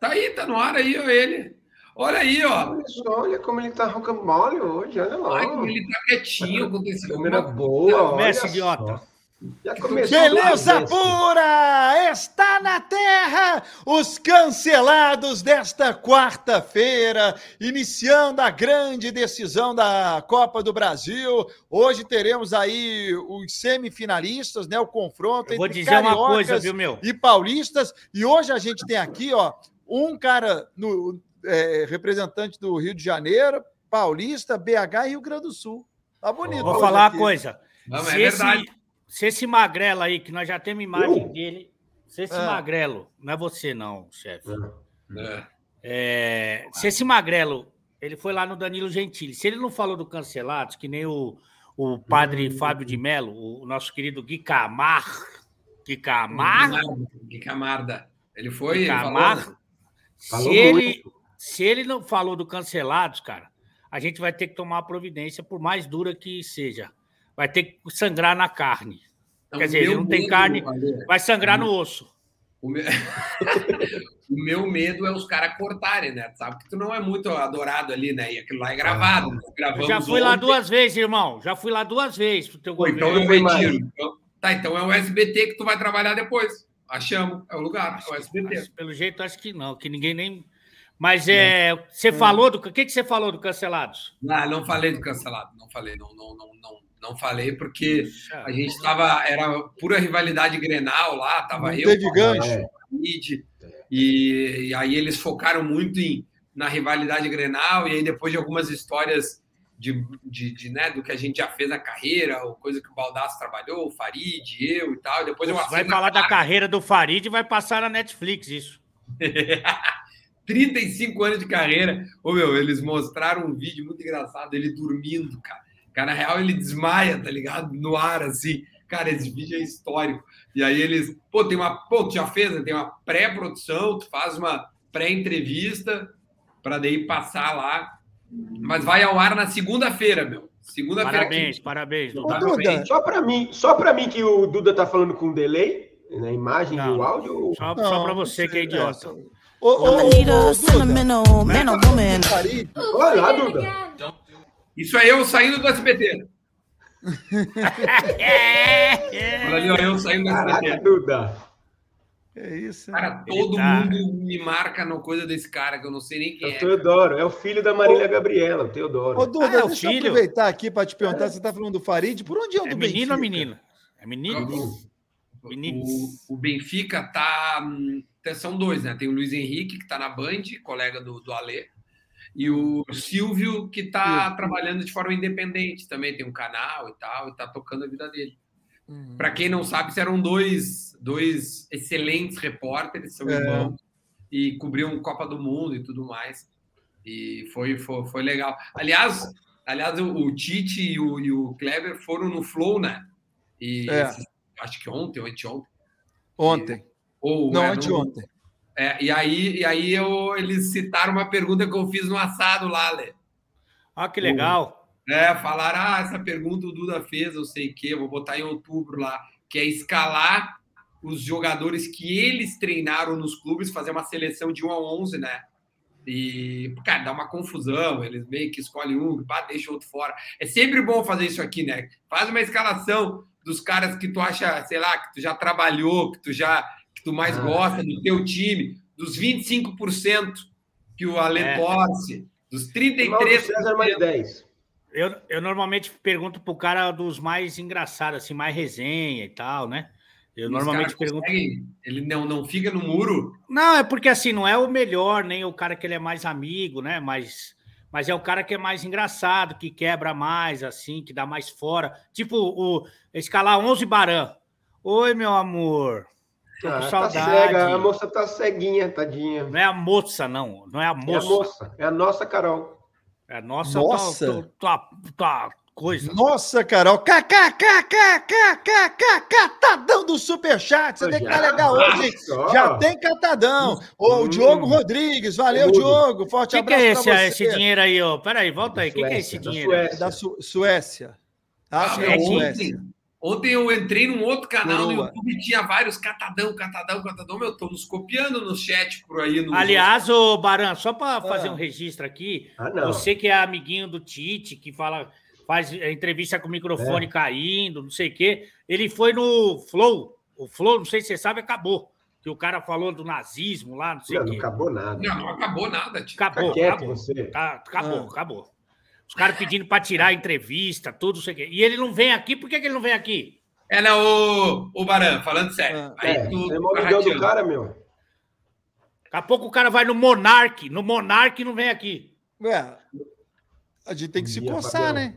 Tá aí, tá no ar aí, ó, ele. Olha aí, ó. Olha, só, olha como ele tá rocambole hoje, olha lá. Ai, como ele tá quietinho, aconteceu Câmera boa, olha Mestre idiota. Já começou Beleza lá, pura! Está na terra os cancelados desta quarta-feira, iniciando a grande decisão da Copa do Brasil. Hoje teremos aí os semifinalistas, né? O confronto Eu vou entre dizer uma cariocas coisa, viu, meu? e paulistas. E hoje a gente tem aqui, ó, um cara no é, representante do Rio de Janeiro, paulista, BH e Rio Grande do Sul. Tá bonito. Vou falar uma aqui. coisa. Não, se, é esse, se esse magrelo aí, que nós já temos imagem dele, se esse Ah. magrelo, não é você não, chefe. É. É, se esse magrelo, ele foi lá no Danilo Gentili, se ele não falou do cancelados, que nem o, o padre Fábio de Mello, o, nosso querido Gui Camar, Gui Camar, Que camarda. Ele foi. Gui ele falou, né? se ele, se ele não falou do cancelados, cara, a gente vai ter que tomar uma providência, por mais dura que seja. Vai ter que sangrar na carne. Então, Quer dizer, ele não tem medo, carne, Ale, vai sangrar no osso. O meu... o meu medo é os caras cortarem, né? Sabe que tu não é muito adorado ali, né? E aquilo lá é gravado. Nós Eu gravamos já fui lá ontem. duas vezes, irmão. Já fui lá duas vezes pro teu Pô, então governo. eu Não vai retiro. Então- Tá, então é o SBT que tu vai trabalhar depois. Achamos, é o lugar, é o SBT. Mas, pelo jeito, acho que não, que ninguém nem. Mas é, você falou do. O que, que você falou do cancelados? Ah, não falei do cancelado, não falei, não, não, não, não, não falei, porque a gente tava, era pura rivalidade Grenal lá, tava Não eu, teve gancho. É. E, e aí eles focaram muito em, na rivalidade Grenal, e aí depois de algumas histórias de, de, de, né, do que a gente já fez na carreira, ou coisa que o Baldasso trabalhou, o Farid, eu e tal, depois eu Vai falar da carreira do Farid e vai passar na Netflix isso. 35 anos de carreira. Ô, meu, eles mostraram um vídeo muito engraçado, ele dormindo, cara. Cara, na real, ele desmaia, tá ligado? No ar, assim. Cara, esse vídeo é histórico. E aí eles, pô, tem uma, pô, tu já fez, né? Tem uma pré-produção, tu faz uma pré-entrevista para daí passar lá. Mas vai ao ar na segunda-feira, meu. Segunda-feira. Parabéns, parabéns. Ô, Duda. Duda, Só para mim, só para mim que o Duda tá falando com delay na imagem Não. e o áudio. Só, Não, só para você que é idiota. Ô, ô, ô, woman. Farid, Olha lá, Duda. Isso é eu saindo do SBT. É, Olha ali, ó, eu saindo do Caraca, SBT. Duda. É isso. Cara, Ele todo tá- mundo me marca no coisa desse cara, que eu não sei nem É quem o é. Teodoro, é o filho da Marília Gabriela, o Teodoro. Ô, Duda, Ah, é o deixa eu filho? aproveitar aqui para te perguntar. Você está falando do Farid. Por onde é o É do menino ou Benfica? menina? É menino? Meninos. O, o Benfica tá. hum, São dois, né? Tem o Luiz Henrique, que tá na Band, colega do, do Alê, e o Silvio, que tá trabalhando de forma independente também, tem um canal e tal, e tá tocando a vida dele. Hum. Para quem não sabe, eram dois, dois excelentes repórteres, são É. irmãos, e cobriam Copa do Mundo e tudo mais. E foi, foi, foi legal. Aliás, aliás o, o Tite e o, e o Kleber foram no Flow, né? E É. esses- acho que ontem ou anteontem. Ontem. Ou, Não, é, anteontem. é, e aí, e aí eu, eles citaram uma pergunta que eu fiz no assado lá, Lê. Ah, que legal. É, falaram, ah, essa pergunta o Duda fez, eu sei eu vou botar em outubro lá, que é escalar os jogadores que eles treinaram nos clubes, fazer uma seleção de 1 a 11, né? E, cara, dá uma confusão, eles meio que escolhem um, pá, deixa o outro fora. É sempre bom fazer isso aqui, né? Faz uma escalação dos caras que tu acha, sei lá, que tu já trabalhou, que tu já que tu mais Ah. gosta do teu time, dos 25% que o Ale É. torce, dos Mauro 33%. César mais 10. Eu, eu normalmente pergunto pro cara dos mais engraçados, assim, mais resenha e tal, né? Eu Os normalmente pergunto. conseguem- Ele não, não fica no muro. Não, é porque assim, não é o melhor, nem o cara que ele é mais amigo, né? Mas, mas é o cara que é mais engraçado, que quebra mais, assim, que dá mais fora. Tipo, o escalar 11 Baran. Oi, meu amor. Tô com Ah, tá saudade. cega, a moça tá ceguinha, tadinha. Não é a moça, não. Não é a É a moça. moça, é a nossa Carol. É nossa, nossa. Tua, tua, tua, coisa. Nossa, Carol. KKKKKKK, catadão do superchat. Você tem que tá carregar hoje. Já tem catadão. O Diogo Rodrigues. Valeu, Diogo. Forte abraço. O é que é esse dinheiro aí? Peraí, volta aí. O que é esse dinheiro? Da Suécia. Ah, é, é Suécia ontem. Eu entrei num outro canal no Coroa. YouTube e tinha vários catadão, catadão, catadão. Meu, tô nos copiando no chat por aí. nos- Aliás, ô Baran, só para fazer Ah. um registro aqui, Ah, não. você que é amiguinho do Tite, que fala, faz entrevista com o É. microfone caindo, não sei o quê, ele foi no Flow. O Flow, não sei se você sabe, acabou. Que o cara falou do nazismo lá, não sei Não, o não quê. acabou nada. Não, não acabou nada, tio. Acabou, quieto acabou. você. Tá, acabou, Ah. acabou. Os caras pedindo para tirar a entrevista, tudo, não sei o quê. E ele não vem aqui, por que, que ele não vem aqui? É, não, o, o Baran, falando sério. Ah. Aí É, tu é tá amigão do cara, meu. Daqui a pouco o cara vai no Monark, no Monark e não vem aqui. Ué, a gente tem que se coçar, né?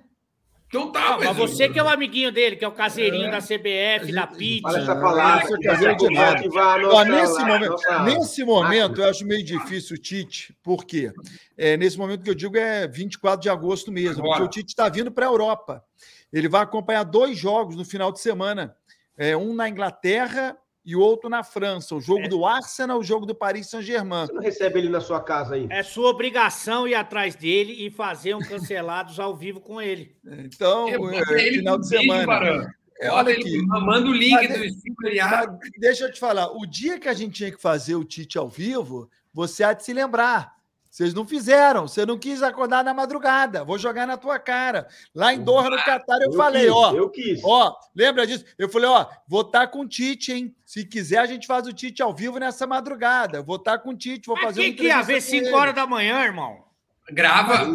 Então tá, Ah, mas você que é o amiguinho dele, que é o caseirinho da CBF, da pizza. Fala essa Não, palavra. é que caseiro daqui a de pouco nada. que vai a Ó, nossa- nesse momento, nossa- nesse momento, eu acho meio difícil o Tite, por quê? É, nesse momento que eu digo é 24 de agosto mesmo, Agora. porque o Tite está vindo para a Europa. Ele vai acompanhar dois jogos no final de semana, é, um na Inglaterra e outro na França. O jogo É. do Arsenal, o jogo do Paris Saint-Germain. Você não recebe ele na sua casa aí? É sua obrigação ir atrás dele e fazer um cancelados ao vivo com ele. Então, É, é, ele final de semana. É, olha ele aqui. Manda o link Mas do Arias. Mas deixa eu te falar, o dia que a gente tinha que fazer o Tite ao vivo, você há de se lembrar. Vocês não fizeram, você não quis acordar na madrugada. Vou jogar na tua cara. Lá em Doha, no Catar, eu, falei, quis, ó, Eu quis. ó, lembra disso? Eu falei, ó, vou estar com o Tite, hein? Se quiser, a gente faz o Tite ao vivo nessa madrugada. Vou estar com o Tite, vou Mas fazer quem uma que ia ver com 5 ele. horas da manhã, irmão? Grava.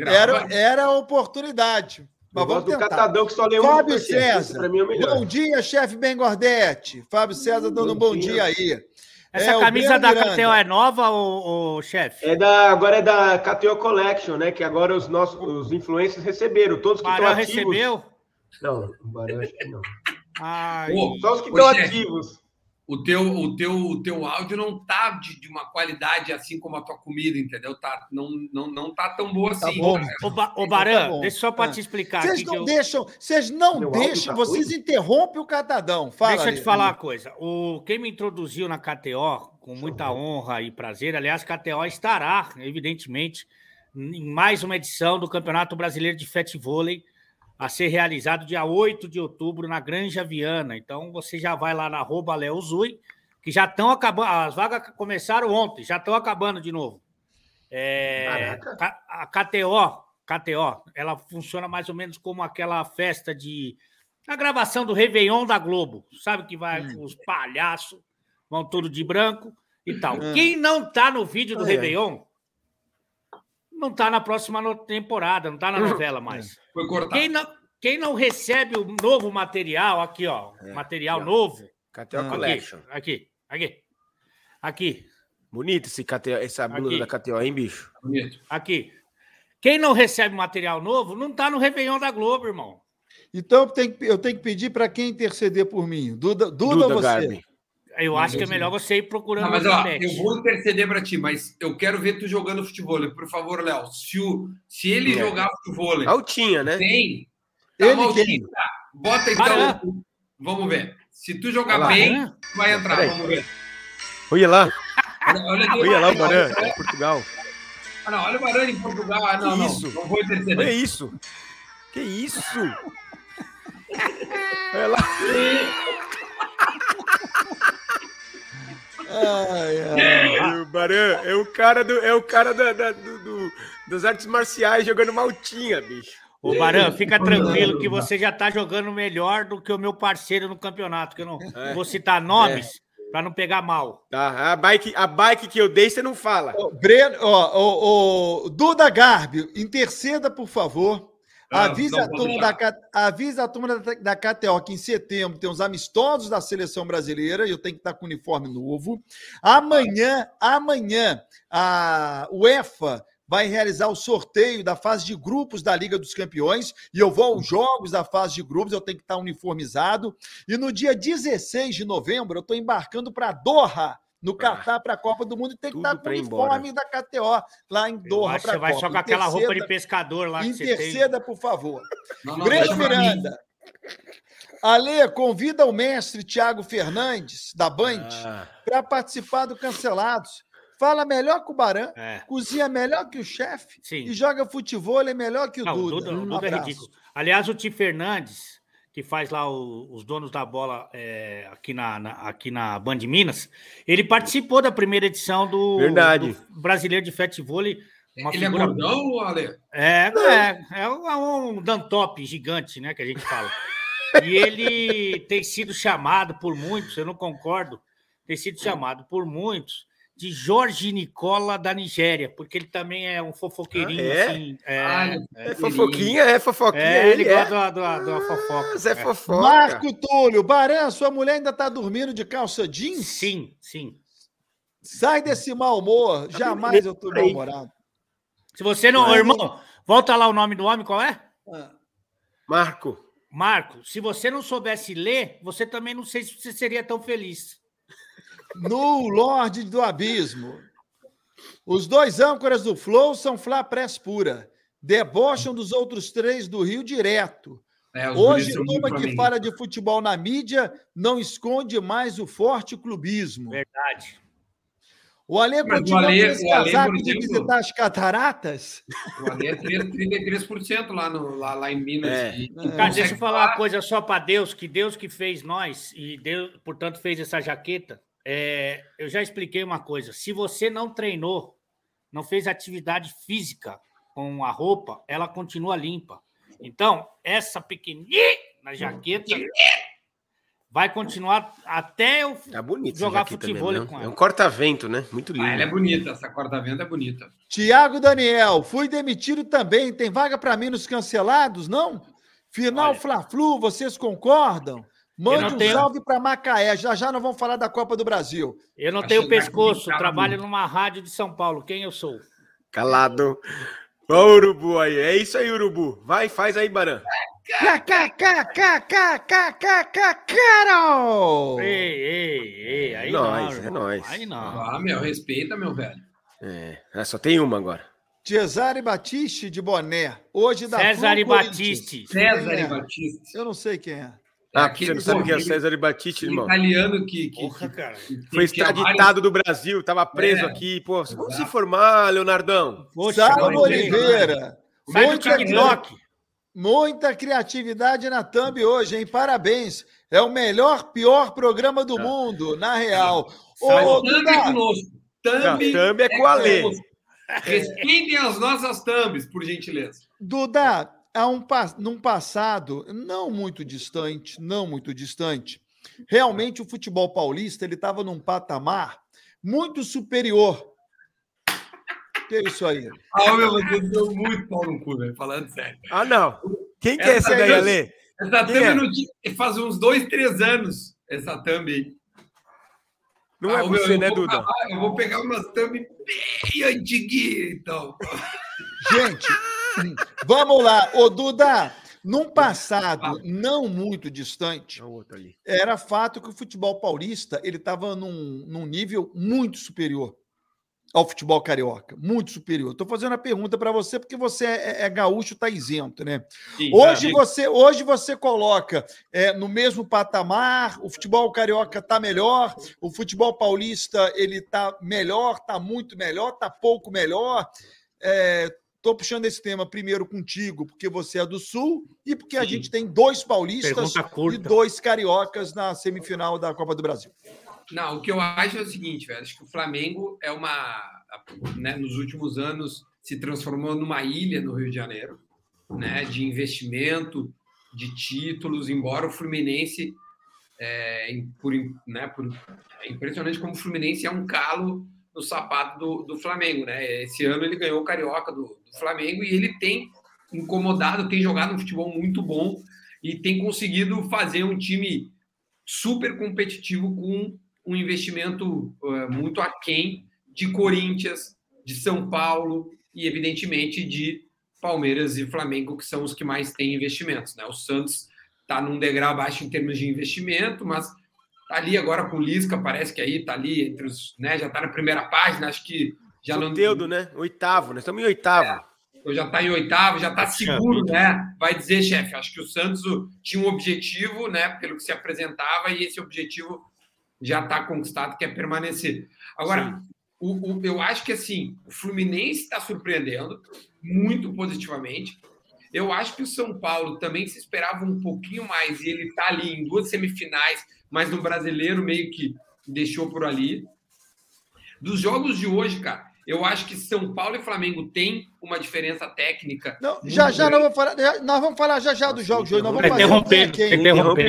Era, era a oportunidade. Mas Eu vamos tentar. catadão que só lê um Fábio César. É. Bom dia, chefe Ben Gordete. Fábio César dando um bom Bom dia. dia aí. Essa É, o camisa da. KTO é nova, ô, ô, chefe? É da, agora é da KTO Collection, né? Que agora os nossos os influencers receberam. Todos que estão Barão ativos. recebeu? Não, o Barão acho que não. Ai, Só os que estão chefe. ativos. O teu, o, teu, o teu áudio não tá de, de uma qualidade assim como a tua comida, entendeu? Tá, não, não, não tá tão boa Tá assim. bom. cara. Ô, ba ô Então Baran, tá deixa só para Ah. te explicar Vocês não eu- deixam, vocês não Meu deixam, tá vocês ruim? interrompem o catadão. Fala, Deixa eu te falar uma coisa. O, quem me introduziu na KTO, com muita honra e prazer, aliás, KTO estará, evidentemente, em mais uma edição do Campeonato Brasileiro de Fete Vôlei, a ser realizado dia 8 de outubro na Granja Viana. Então, você já vai lá na arroba Léo Zui, que já estão acabando, as vagas começaram ontem, já estão acabando de novo. É, a KTO, KTO, ela funciona mais ou menos como aquela festa de a gravação do Réveillon da Globo, sabe que vai Hum. os palhaços vão tudo de branco e tal. Hum. Quem não tá no vídeo do Ah, é. Não tá na próxima temporada, não tá na novela mais. Foi cortado. Quem não, quem não recebe o novo material aqui, ó, É, material ó. novo, Ah. Collection. aqui, aqui, aqui, Bonito esse KTO, essa blusa Aqui. da KTO, hein, bicho? Bonito. aqui. Quem não recebe material novo não tá no Réveillon da Globo, irmão. Então eu tenho que pedir para quem interceder por mim. Duda, Duda, Duda ou você? Garbi. Eu acho que é melhor você ir procurando Não, mas ó, eu vou interceder para ti, mas eu quero ver tu jogando futebol. Por favor, Léo. Se, o, se ele É. jogar futebol Altinha, né? bem, tá Ele maltinho, quem? tá. Bota então. Baran. Vamos ver. Se tu jogar lá. bem, Baran? tu vai entrar. Peraí. Vamos ver. Olha lá, Olha, olha, olha lá o Baran, em Portugal. Ah, não, olha o Barani em Portugal. Ah, não, Que não. isso? Não vou interceder. Olha isso. Que isso? Olha lá. Ai, ai. O Baran é o cara, do, é o cara da, da- do- do- das artes marciais jogando maltinha, bicho. Ô, Baran, fica tranquilo que você já tá jogando melhor do que o meu parceiro no campeonato, que eu não É. vou citar nomes para não pegar mal. Tá, a bike, a bike que eu dei, você não fala. Breno, ó, ô, Duda Garbi, interceda, por favor. Ah, Avisa, a turma da, avisa a turma da, da KTO que em setembro tem os amistosos da seleção brasileira e eu tenho que estar com uniforme novo. Amanhã, amanhã, a UEFA vai realizar o sorteio da fase de grupos da Liga dos Campeões e eu vou aos jogos da fase de grupos, eu tenho que estar uniformizado. E no dia 16 de novembro, eu estou embarcando para Doha, no Catar, para a Copa do Mundo, e tem que Tudo estar com o uniforme da KTO lá em Doha você vai Copa. só com aquela roupa de pescador lá. Interceda, por favor. Não, não, Breno. Miranda. Ale, convida o mestre Tiago Fernandes, da Band, Ah, para participar do Cancelados. Fala melhor que o Baran, É. cozinha melhor que o chefe e joga futebol é melhor que o Não, o Duda. Duda, o Um Duda é ridículo. Aliás, o Ti Fernandes, que faz lá o- os donos da bola é, aqui, na, na- aqui na Band Minas, ele participou da primeira edição do, Verdade. do Brasileiro de Futebol. Uma Ele é figura- gordão, Ale? É, é, é um, é um Dantop gigante, né, que a gente fala. E ele tem sido chamado por muitos, eu não concordo, tem sido chamado por muitos de Jorge Nicola da Nigéria, porque ele também é um fofoqueirinho, Ah, é? assim. É, Ah, é, É fofoquinha, é fofoquinha. é, ele é. gosta da, da, da fofoca. Ah, Zé É. Fofoca. Marco Túlio, Barã, sua mulher ainda tá dormindo de calça jeans? Sim, sim. Sai desse mau humor. Jamais eu tô mal-humorado. Se você não. Mas- Irmão, volta lá o nome do homem, qual é? Marco. Marco, se você não soubesse ler, você também não sei se você seria tão feliz. No Lorde do Abismo. Os dois âncoras do Flow são Flá Press pura. Debocham dos outros três do Rio direto. É, Hoje, uma que flamenguistas. fala de futebol na mídia não esconde mais o forte clubismo. Verdade. O Ale Mas o continua Ale- com esse o Ale, casaco por de exemplo- visitar as cataratas? O Ale é 3, 33% lá, no, lá, lá em Minas. É. E- e Cara, deixa eu falar uma falar- coisa só para Deus, que Deus que fez nós e Deus, portanto, fez essa jaqueta. É, eu já expliquei uma coisa. Se você não treinou, não fez atividade física com a roupa, ela continua limpa. Então, essa pequenininha na jaqueta vai continuar até eu bonito. essa Jogar futebol mesmo, com ela. É um corta-vento, né? Muito lindo. Ah, ela é bonita, essa corda-venta é bonita. Tiago Daniel, fui demitido também. Tem vaga para mim nos cancelados, não? Final. Fla-Flu, vocês concordam? Mande não um tenho- salve para Macaé. Já já nós vamos falar da Copa do Brasil. Eu não Vai tenho pescoço, cara, trabalho numa rádio de São Paulo. Quem eu sou? Calado. Ó o urubu aí. É isso aí, urubu. Vai, faz aí, Baran. Carol! Ei, ei, ei, aí É não. nóis, é nóis. Aí não. Ah, meu, respeita, meu velho. É, ah, só tem uma agora. Cesare Batiste de Boné. Hoje da César e Flu Corinthians. Batiste. E é? Batista. Eu não sei quem é. Ah, aquele você não sabe quem é César e Batiste, irmão? italiano que, que, Porra, que- cara. que Foi tinha extraditado do Brasil, tava preso É. aqui. Pô, como se formar, Leonardão? Poxa, Salvo Oliveira. Muita, TikTok. muita criatividade na Thumb hoje, hein? Parabéns. É o melhor, pior programa do mundo, na real. Ô, Thumb é conosco. Não, Thumb Thumb é com o Alê. conosco. Respeitem as nossas thumbs, por gentileza. Duda, há um, num passado não muito distante, não muito distante, realmente o futebol paulista ele estava num patamar muito superior. Que é isso aí? Ah, meu, vocês deu muito pau no cu, velho, falando sério. Ah, não. Quem que é Essa essa daí, aí- Alê? Essa Quem thumb é? tinha- faz uns dois, três anos, essa thumb aí. Não Ah, é ô, meu, você, eu né, Duda? acabar- eu vou pegar umas thumb bem antiguinhas, então. Gente, vamos lá. Ô, Duda, num passado não muito distante, É era fato que o futebol paulista ele estava num, num nível muito superior ao futebol carioca, muito superior. Estou fazendo a pergunta para você porque você é, é gaúcho, está isento, né? Sim, Hoje tá. você, hoje você coloca é, no mesmo patamar, o futebol carioca está melhor, o futebol paulista ele está melhor, está muito melhor, está pouco melhor. Estou puxando esse tema primeiro contigo, porque você é do Sul e porque a Sim. gente tem dois paulistas e dois cariocas na semifinal da Copa do Brasil. Não, o que eu acho é o seguinte, velho. Acho que o Flamengo é uma. Né, nos últimos anos se transformou numa ilha no Rio de Janeiro, né? De investimento, de títulos, embora o Fluminense. É, por, né, por, é impressionante como o Fluminense é um calo no sapato do, do Flamengo, né? Esse ano ele ganhou o Carioca do, do Flamengo e ele tem incomodado, tem jogado um futebol muito bom e tem conseguido fazer um time super competitivo com um investimento eh, muito aquém de Corinthians, de São Paulo e, evidentemente, de Palmeiras e Flamengo, que são os que mais têm investimentos. Né? O Santos está num degrau abaixo em termos de investimento, mas está ali agora com o Lisca, parece que aí está ali entre os. Né, já está na primeira página, acho que já não. Soteudo, né? Oitavo, nós estamos em oitavo. já está em oitavo, já está seguro, né? Vai dizer, chefe, acho que o Santos tinha um objetivo, né? Pelo que se apresentava, e esse objetivo já está conquistado, que é permanecer. Agora, o, o- eu acho que assim, o Fluminense está surpreendendo muito positivamente. Eu acho que o São Paulo também se esperava um pouquinho mais e ele tá ali em duas semifinais, mas no brasileiro meio que deixou por ali. Dos jogos de hoje, cara, eu acho que São Paulo e Flamengo têm uma diferença técnica. Não, já já grande. nós vamos falar, já- nós vamos falar já já dos jogos de hoje. Nós vamos fazer o quem é quem.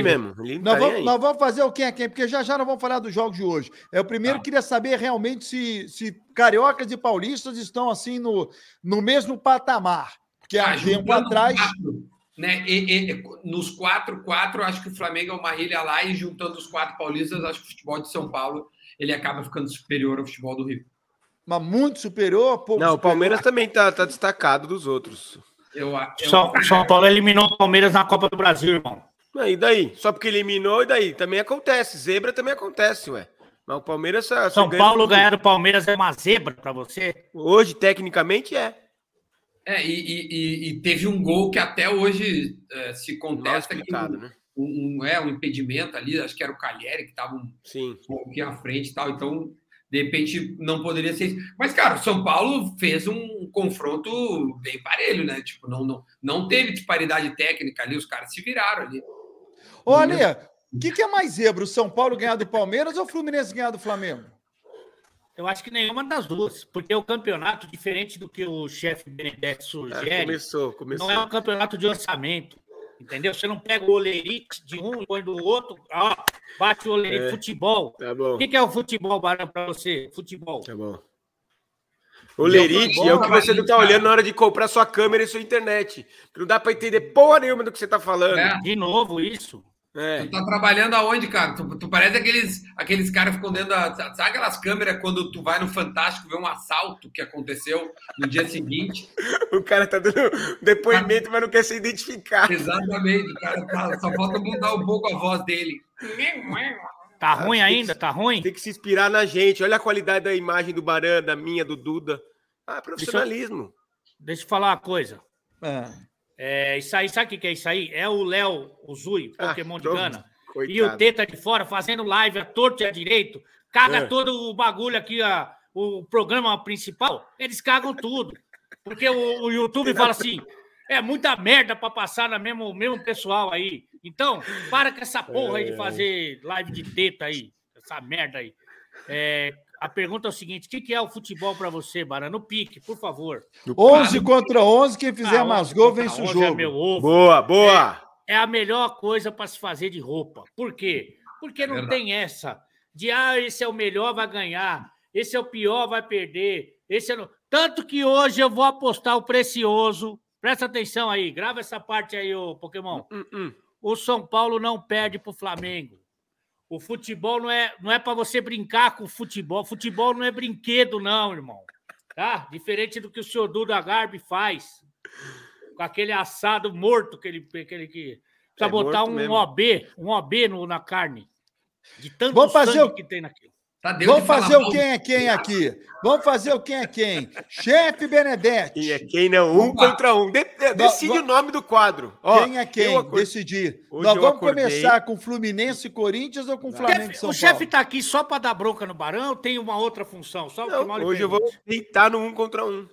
mesmo. Não Nós tá vamos, nós vamos fazer o quem é quem, porque já já nós vamos falar dos jogos de hoje. É o primeiro Tá. queria saber realmente se, se cariocas e paulistas estão assim no, no mesmo patamar. Porque há um tempo atrás. quatro, né? E- e- nos quatro, quatro, acho que o Flamengo é uma ilha lá e juntando os quatro paulistas, acho que o futebol de São Paulo ele acaba ficando superior ao futebol do Rio. Mas muito superior, pouco Não, o superior. Palmeiras também tá, tá destacado dos outros. Eu, eu, São, São Paulo eliminou o Palmeiras na Copa do Brasil, irmão. Ah, E daí? Só porque eliminou, e daí? Também acontece. Zebra também acontece, ué. Mas o Palmeiras... só- só São ganha Paulo ganhar do Palmeiras é uma zebra pra você? Hoje, tecnicamente, é. É, e, e- e- teve um gol que até hoje é, se contesta que explicado, um, né? um- um- é um impedimento ali, acho que era o Calheri que estava um Sim. pouquinho à frente e tal, então de repente não poderia ser isso. Mas, cara, o São Paulo fez um confronto bem parelho, né? Tipo, não, não, não teve disparidade técnica ali, os caras se viraram ali. Olha, o que, que é mais zebra? O São Paulo ganhar do Palmeiras ou o Fluminense ganhar do Flamengo? Eu acho que nenhuma das duas, porque o campeonato, diferente do que o chefe Benedetti Ah, sugere, começou, começou. não é um campeonato de orçamento. Entendeu? Você não pega o olerite de um e põe do outro, ó, bate o olerite É. futebol. Tá bom, O que é o futebol, Barão, pra você? Futebol. tá bom. O Lerite é o que você não tá olhando na hora de comprar sua câmera e sua internet. Que não dá pra entender porra nenhuma do que você tá falando. É. De novo, isso. É. Tu tá trabalhando aonde, cara? Tu, tu parece aqueles, aqueles caras que ficam dentro da. Sabe aquelas câmeras quando tu vai no Fantástico ver um assalto que aconteceu no dia seguinte? O cara tá dando depoimento, mas não quer se identificar. Exatamente, o cara tá, só falta mudar um pouco a voz dele. Tá ruim ainda? Tá ruim? Tem que se inspirar na gente. Olha a qualidade da imagem do Baran, da minha, do Duda. Ah, profissionalismo. Deixa eu falar uma coisa. É. É, isso aí, sabe o que que é isso aí? É o Léo, o Zui, Ah, Pokémon de pronto. Gana. Coitado. E o Teta de fora fazendo live a torto e a direito. Caga É. todo o bagulho aqui, a, o programa principal. Eles cagam tudo. Porque o, o YouTube fala assim: é muita merda pra passar no mesmo, mesmo pessoal aí. Então, para com essa porra aí de fazer live de teta aí. Essa merda aí. É, a pergunta é o seguinte: o que, que é o futebol pra você, Bara? No pique, por favor. 11 contra 11, quem fizer Ah, mais onze gol contra vence o onze jogo. É meu ovo Boa, boa. é a melhor coisa para se fazer de roupa. Por quê? Porque não Verdade. tem essa de ah, esse é o melhor, vai ganhar, esse é o pior, vai perder. Esse é no... Tanto que hoje eu vou apostar o precioso. Presta atenção aí, grava essa parte aí, ô Pokémon. Hum, hum. O São Paulo não perde pro Flamengo. O futebol não é, não é para você brincar com o futebol. Futebol não é brinquedo, não, irmão. Tá? Diferente do que o senhor Duda Garbi faz. Com aquele assado morto que ele. Que ele que... Precisa É botar um mesmo. OB, um OB no, na carne. De tanto Vamos fazer sangue o- que tem naquilo. Tadeu Vamos fazer o quem é quem aqui. Vamos fazer o quem é quem. Chefe Benedetti. Quem é quem não? Um Opa. contra um. De- de- decide va- o nome do quadro. Ó, Quem é quem? acordei- Decidir. Hoje Nós vamos acordei- começar com Fluminense e Corinthians ou com Flamengo e Chefe- São o Paulo? chefe tá aqui só para dar bronca no Barão ou tem uma outra função? Só Não, hoje eu vou deitar no um contra um.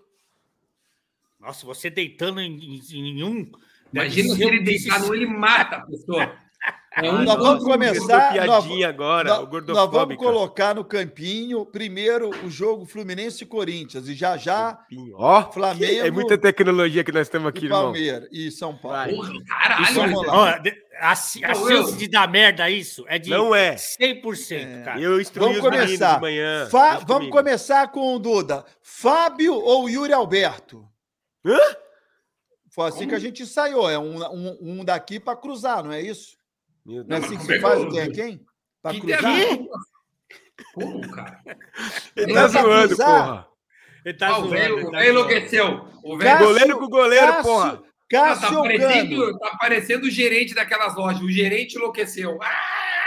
Nossa, você deitando em, em, em nenhum. deve Imagina se um ele deitar no ele mata a pessoa. É um Nós vamos começar. nós- piadinha agora, nós- o nós vamos colocar no campinho primeiro o jogo Fluminense e Corinthians. E já já Ó, Flamengo é muita tecnologia que nós estamos aqui, e irmão. Palmeiras e São Paulo. Porra, caralho, a, a chance de dar merda isso é de Não é. 100%, cara. Eu instruí Vamos começar. de manhã. Fa- vamos comigo. começar com o Duda. Fábio ou Yuri Alberto? Hã? Foi assim que a gente ensaiou. É um, um, um daqui para cruzar, não é isso? Meu Não é Deus. assim que se faz quem é quem? Para Que cruzar? Como, cara? Ele tá pra zoando, porra. Ele tá Ah, o zoando, o tá velho enlouqueceu. O velho Cássio- Goleiro com goleiro, Cássio- porra. Ah, tá, Cássio parecendo, tá parecendo o gerente daquelas lojas. O gerente enlouqueceu. Ah!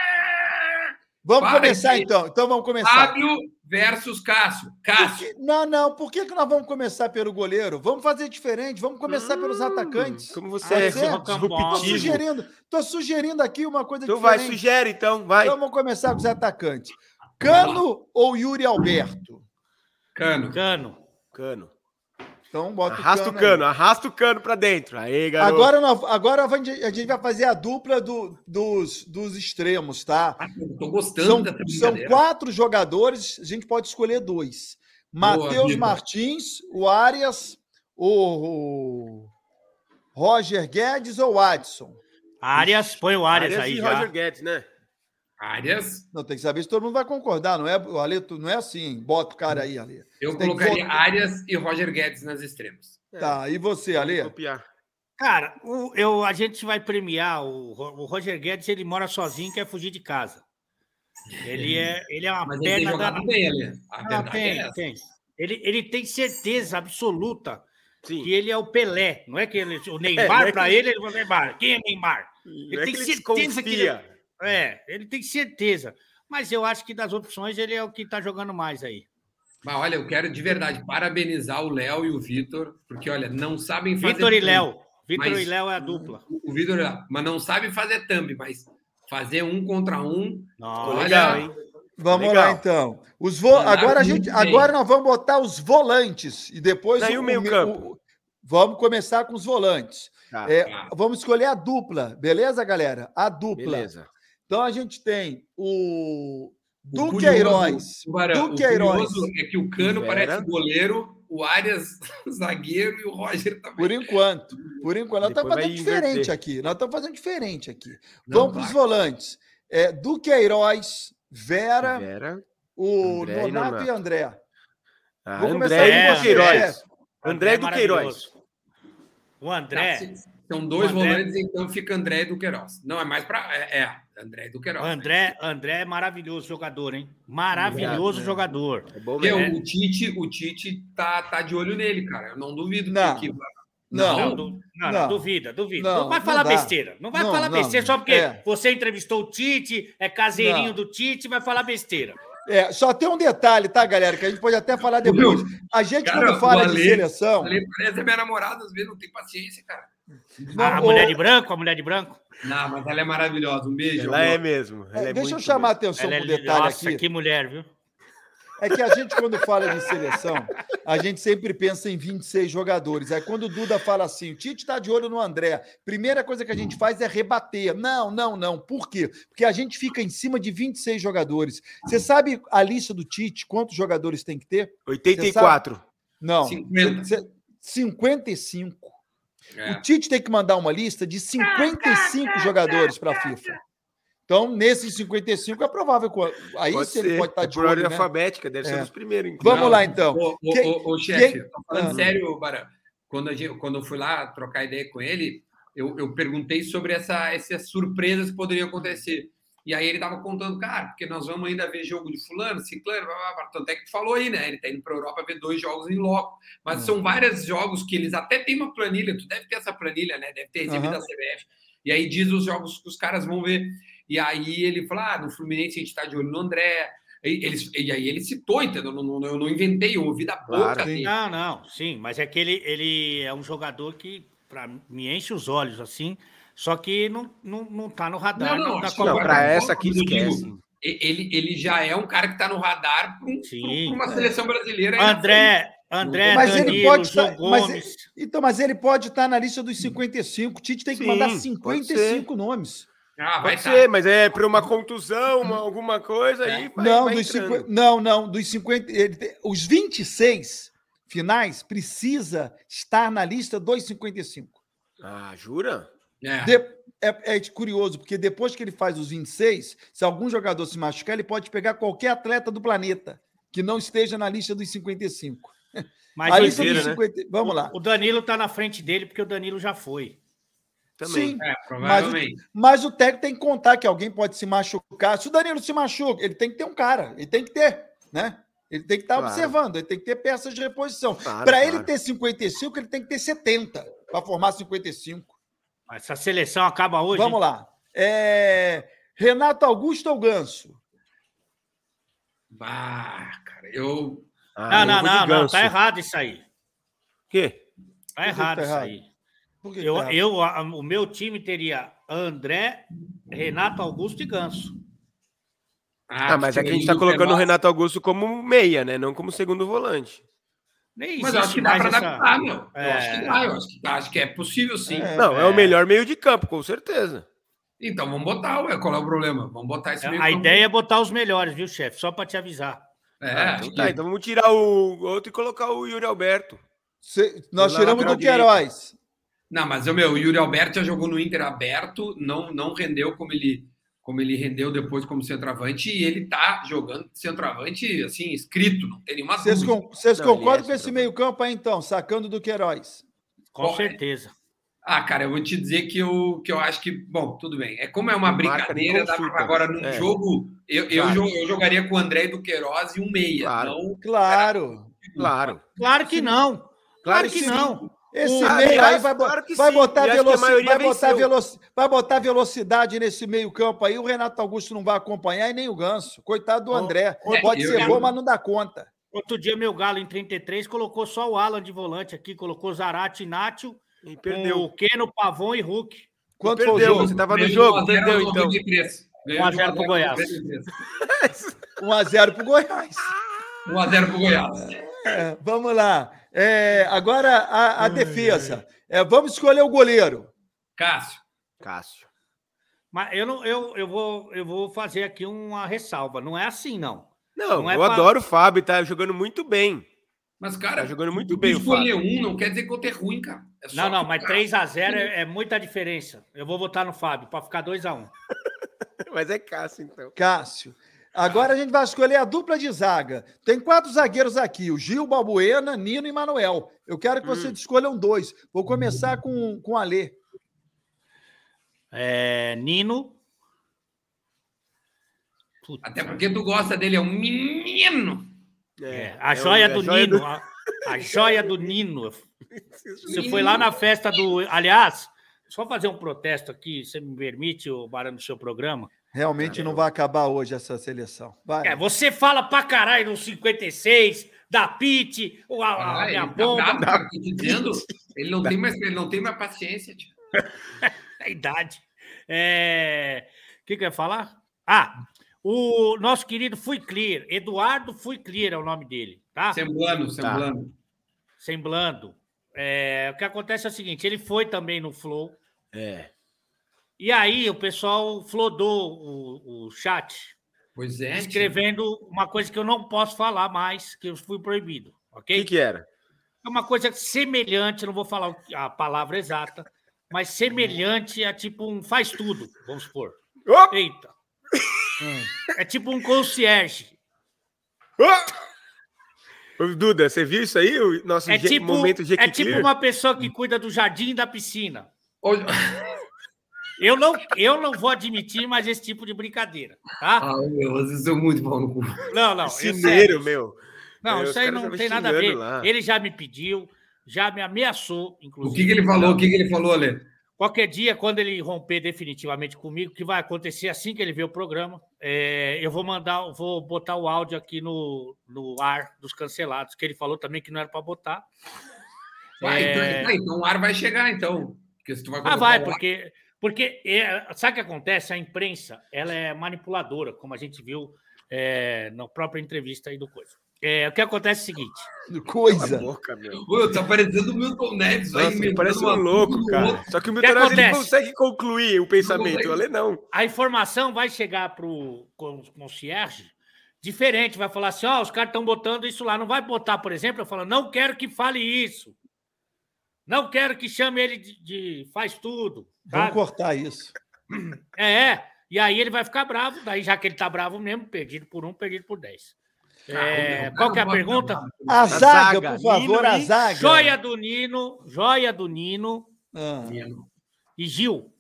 Vamos Para, começar então. Então vamos começar. Fábio versus Cássio. Por Cássio. que- Não, não. Por que, que nós vamos começar pelo goleiro? Vamos fazer diferente. Vamos começar pelos Hum, atacantes. Como você Pode é disruptivo. sugerindo, tô sugerindo aqui uma coisa Então vai, diferente. sugere então, vai. Então vamos começar com os atacantes. Cano ou Yuri Alberto? Cano. Cano. Cano. Então bota Arrasta o aí. cano, arrasta o cano pra dentro. Aí, garoto. Agora, nós- agora a gente vai fazer a dupla do- dos, dos extremos, tá? Ah, Tô gostando São, dessa são quatro jogadores, a gente pode escolher dois. Matheus. Martins, o Arias, o, o Roger Guedes ou o Adson? Arias, põe o Arias, Arias aí e já. Roger Guedes, né? Arias, Não, tem que saber se todo mundo vai concordar, não é, o Ale, tu- não é assim, bota o cara aí, Ale. eu Você tem que colocaria. Arias e Roger Guedes nas extremos. Tá, e você, Ale? Copiar. Cara, o- eu, a gente vai premiar o, o Roger Guedes, ele mora sozinho, quer fugir de casa. Ele é, ele é uma Mas ele tem perna danada. bem ali. A Ah, verdade é tem, tem. Ele, ele tem certeza absoluta Sim. que ele é o Pelé. Não é que ele, o É, Neymar, é para que- ele, ele vai Neymar. Quem é Neymar? Não é tem que ele certeza que ele-. É, ele tem certeza. Mas eu acho que das opções ele é o que tá jogando mais aí. Mas olha, eu quero de verdade parabenizar o Léo e o Vitor, porque olha, não sabem fazer. Vitor e. Léo. Vitor e Léo é a dupla. O Vitor, o mas não sabe fazer thumb, mas fazer um contra um. Nossa. Olha, Legal, hein? Vamos Legal. lá, então. Os vo... Mandaram agora, a gente... bem. agora nós vamos botar os volantes e depois Daí o me- meio-campo. Vamos começar com os volantes. Tá, É, Tá. vamos escolher a dupla, beleza, galera? A dupla. beleza. Então a gente tem o Duqueiroz. Barão, o Duqueiroz. curioso é que o Cano Vera. parece goleiro, o Arias zagueiro e o Roger também. Por enquanto. Por enquanto. Nós estamos fazendo diferente inverter. aqui. Nós estamos fazendo diferente aqui. Não, Vamos para os volantes. É, Duqueiroz, Vera, Vera. o André e Nonato e André. Ah, Vou começar André com e Duqueiroz. André. André do Queiroz. maravilhoso. O André, Tá, São dois André- volantes, então fica André e Duqueiroz. Não, é mais para. É, é, André e Duqueiroz. o André, André é maravilhoso jogador, hein? Maravilhoso Obrigado, jogador. É bom o Tite, o Tite tá, tá de olho nele, cara. Eu não duvido Não. que. Não. Não, du- não, não, Não. duvida, duvida. Não, Não, vai falar dá. besteira. Não vai Não, falar não. besteira só porque É. você entrevistou o Tite, é caseirinho Não. do Tite, vai falar besteira. É, só tem um detalhe, tá, galera? Que a gente pode até falar depois. A gente, Cara, quando fala o de Ale- seleção. Ali parece a minha namorada, às vezes não tem paciência, cara. Não, a mulher de branco, a mulher de branco. Não, mas ela é maravilhosa. Um beijo. Ela amor. é mesmo. ela é, é deixa eu chamar a atenção para um é, detalhe nossa, aqui. que mulher, viu? É que a gente, quando fala de seleção, a gente sempre pensa em 26 jogadores. Aí quando o Duda fala assim, o Tite está de olho no André, primeira coisa que a gente faz é rebater. Não, não, não. Por quê? Porque a gente fica em cima de 26 jogadores. Você sabe a lista do Tite, quantos jogadores tem que ter? 84. Não. 50. Cê- 55. É. O Tite tem que mandar uma lista de 55 jogadores para a FIFA. Então, nesses 55 é provável que aí Pode se ele ser. pode estar É de por ordem olho, né? alfabética, deve ser É. dos primeiros. inclusive. Vamos Não, lá, então. Ô, ô, Quem- ô, ô, chefe, falando Ah. sério, Barão. Quando, a gente, quando eu fui lá trocar ideia com ele, eu, eu perguntei sobre essa, essas surpresas que poderiam acontecer. E aí ele tava contando, cara, porque nós vamos ainda ver jogo de fulano, ciclano, blá, blá, blá. tanto é que tu falou aí, né? Ele tá indo para Europa ver dois jogos em loco. Mas Hum. são vários jogos que eles até têm uma planilha, tu deve ter essa planilha, né? Deve ter recebido Aham. da CBF. E aí diz os jogos que os caras vão ver. E aí ele fala, ah, no Fluminense a gente tá de olho no André. E, eles, e aí ele citou, entendeu? Eu não, não- eu não inventei, eu ouvi da boca Claro. dele. Não, não, sim, mas é que ele, ele é um jogador que pra, me enche os olhos, assim, só que não, não, não tá no radar Não, não, Brasil. essa aqui digo- esquece. Ele, ele já é um cara que está no radar para um, uma seleção brasileira. aí André, André, Mas ele Danilo, pode João estar- mas Gomes. Então, mas ele pode estar na lista dos 55. O Tite tem que Sim, mandar pode 55 nomes. Ah, vai Pode tá. ser, mas é para uma contusão, uma- alguma coisa aí. vai- não, vai dos entrando. 50, não, não, dos 50. ele tem- os 26 finais precisa estar na lista dos 55. Ah, jura? É. De- é, é curioso, porque depois que ele faz os 26, se algum jogador se machucar, ele pode pegar qualquer atleta do planeta que não esteja na lista dos 55. Mas a o- lista dos né? 50. Vamos lá. O Danilo tá na frente dele, porque o Danilo já foi. Também. Sim, É, provavelmente. mas o técnico tem que contar que alguém pode se machucar. Se o Danilo se machuca, ele tem que ter um cara, ele tem que ter, né? Ele tem que estar Claro. observando, ele tem que ter peças de reposição. Claro, Para claro. ele ter 55, ele tem que ter 70 para formar 55. Essa seleção acaba hoje. Vamos hein? lá. É, Renato Augusto ou Ganso? Bah, cara, eu. Ah, Não, eu não, não, não, tá errado isso aí. Quê? Tá errado tá isso errado? aí. Por que Eu, tá? eu, a- o meu time teria André, Renato Augusto e Ganso. Ah, mas é que a gente tá o colocando o Renato Augusto como meia, né? Não como segundo volante. Nem Mas eu acho que dá mais para essa- adaptar, meu. Eu É. acho que dá, eu acho que, dá, acho que é possível sim. É. Não, é o melhor meio de campo, com certeza. Então vamos botar, ué. Qual é o problema? Vamos botar esse meio A campo. ideia é botar os melhores, viu, chefe? Só para te avisar. É, Ah, então tá, então vamos tirar o outro e colocar o Yuri Alberto. Cê- nós tiramos do. Queiroz. Não, mas o meu, o Yuri Alberto já jogou no Inter aberto, não, não rendeu como ele, como ele rendeu depois como centroavante, e ele tá jogando centroavante, assim, escrito, não tem nenhuma Vocês dúvida. con- vocês concordam é com esse meio-campo aí, então, sacando do Queiroz? Com Bom, certeza. Ah, cara, eu vou te dizer que eu, que eu acho que, bom, tudo bem. É como é uma marca brincadeira, dá pra- agora num É. jogo, eu, eu, Claro. jo- eu jogaria com o André do Queiroz e um meia. Claro. Não, Claro. Claro. Claro que não. Claro que sim. não. Esse Ah, meio aí vai, claro vai sim. botar, E veloci- vai, botar veloci- vai botar velocidade nesse meio-campo aí. O Renato Augusto não vai acompanhar e nem o Ganso. Coitado do Ô, André. é, Pode eu- ser eu- bom, mas não dá conta. Outro dia, meu Galo em 33 colocou só o Alan de volante aqui, colocou Zarate, Nátio, E perdeu. o Keno, Pavon e Hulk. Quanto perdeu, foi o jogo? você tava no jogo, 1 a 0 perdeu então. 93. Ganhou 1 a de 0 pro 1 Goiás. 93. 1x0 pro Goiás. 1 a 0 pro Goiás. É, vamos lá. É, agora a, a defesa. É, vamos escolher o goleiro. Cássio. Cássio. Mas eu, não, eu, eu, vou, eu vou fazer aqui uma ressalva. Não é assim, não. Não, Não é eu pra- adoro o Fábio, tá jogando muito bem. Mas, cara, Tá jogando muito bem o escolher um não quer dizer que outro é ruim, cara. É só Não, não, mas 3x0 é, é muita diferença. Eu vou votar no Fábio para ficar 2x1. Mas é Cássio, então. Cássio. Agora a gente vai escolher a dupla de zaga. Tem quatro zagueiros aqui: o Gil, Balbuena, Nino e Manuel. Eu quero que vocês escolham dois. Vou começar com, com o Alê. É, Nino. Putz, Até porque tu gosta dele, é um menino. é, a é joia o- do a joia Nino. do- A, a joia do Nino. Você foi lá na festa do. Aliás, só fazer um protesto aqui, você me permite, o Barão, no seu programa. Realmente não vai acabar hoje essa seleção. Vai. É, você fala pra caralho no 56, da Pit, a, a Ah, minha ele tá bomba, tô te dizendo. Ele não tem mais, ele não tem mais paciência. Tio. a idade. É, O que, que eu ia falar? Ah, o nosso querido Fui Clear, Eduardo Fui Clear é o nome dele, tá? Semblando, semblando. Semblando. É, o que acontece é o seguinte: ele foi também no Flow, É. e aí o pessoal flodou o, o chat, Pois é. escrevendo uma coisa que eu não posso falar mais, que eu fui proibido, O ok? que, que era? É uma coisa semelhante, não vou falar o a palavra exata, mas semelhante a tipo um faz tudo, vamos supor. Opa! Eita. É tipo um concierge. Ô, Duda, você viu isso aí? O nosso É tipo, momento Jequiti? é tipo uma pessoa que cuida do jardim e da piscina. Ô, Eu não, eu não vou admitir mais esse tipo de brincadeira, tá? Ah, meu, vocês são muito pau no cu. Não, não. é. Cineiro, meu. Não, É, os isso aí não tem nada a ver. lá. Ele já me pediu, já me ameaçou, O inclusive. que, que ele falou? O que, que ele falou, Ale? Qualquer dia, quando ele romper definitivamente comigo, que vai acontecer assim que ele ver o programa, é, eu vou mandar, vou botar o áudio aqui no, no ar dos cancelados, que ele falou também que não era para botar. Ah, É. então, então o ar vai chegar, então. Porque se tu vai Ah, vai, o ar- porque, porque é, sabe o que acontece? A imprensa ela é manipuladora, como a gente viu é, na própria entrevista aí do Coisa. É, o que acontece é o seguinte: Coisa. boca, meu. Ô, tá parecendo o Milton Neves. aí, Nossa, inventando parece um uma- louco, cara. outro. Só que o que Milton Neves, ele consegue concluir o pensamento. O Ale não. a informação vai chegar para o concierge diferente, vai falar assim: ó, os caras estão botando isso lá. Não vai botar, por exemplo, eu falo, não quero que fale isso. Não quero que chame ele de, de faz tudo. Vamos cortar isso. É, é. E aí ele vai ficar bravo, daí já que ele tá bravo mesmo, perdido por um, perdido por dez. É, Ah, o qual que é a pergunta? A zaga, por favor, Nino a zaga. Joia do Nino, joia do Nino Ah, e Gil.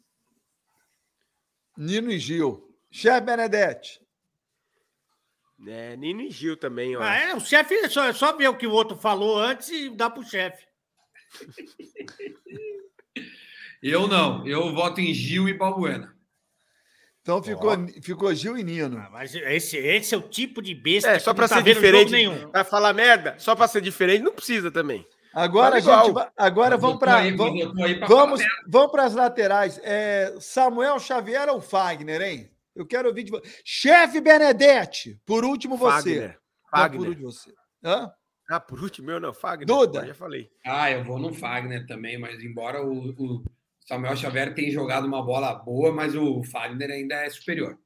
Nino e Gil. Chefe Benedetti. É, Nino e Gil também, ó. Ah, é, o chefe é só, é só ver o que o outro falou antes e dá pro chefe. Eu não. Eu voto em Gil e Balbuena. Então ficou, ficou Gil e Nino. Ah, mas esse, esse é o tipo de besta É, que só não pra tá ser diferente. nenhum. Pra falar merda, só pra ser diferente, não precisa também. Agora, gente vai, agora vamos para vamos, vamos, vamos para as laterais. É, Samuel Xavier ou Fagner, hein? Eu quero ouvir de você. Chefe Benedetti, por último você. Fagner. Não, por Fagner. último você. Hã? Ah, por último, eu não, Fagner. Duda. Eu Já falei. Ah, eu vou no Fagner também, mas embora o, o Samuel Xavier tenha jogado uma bola boa, mas o Fagner ainda é superior.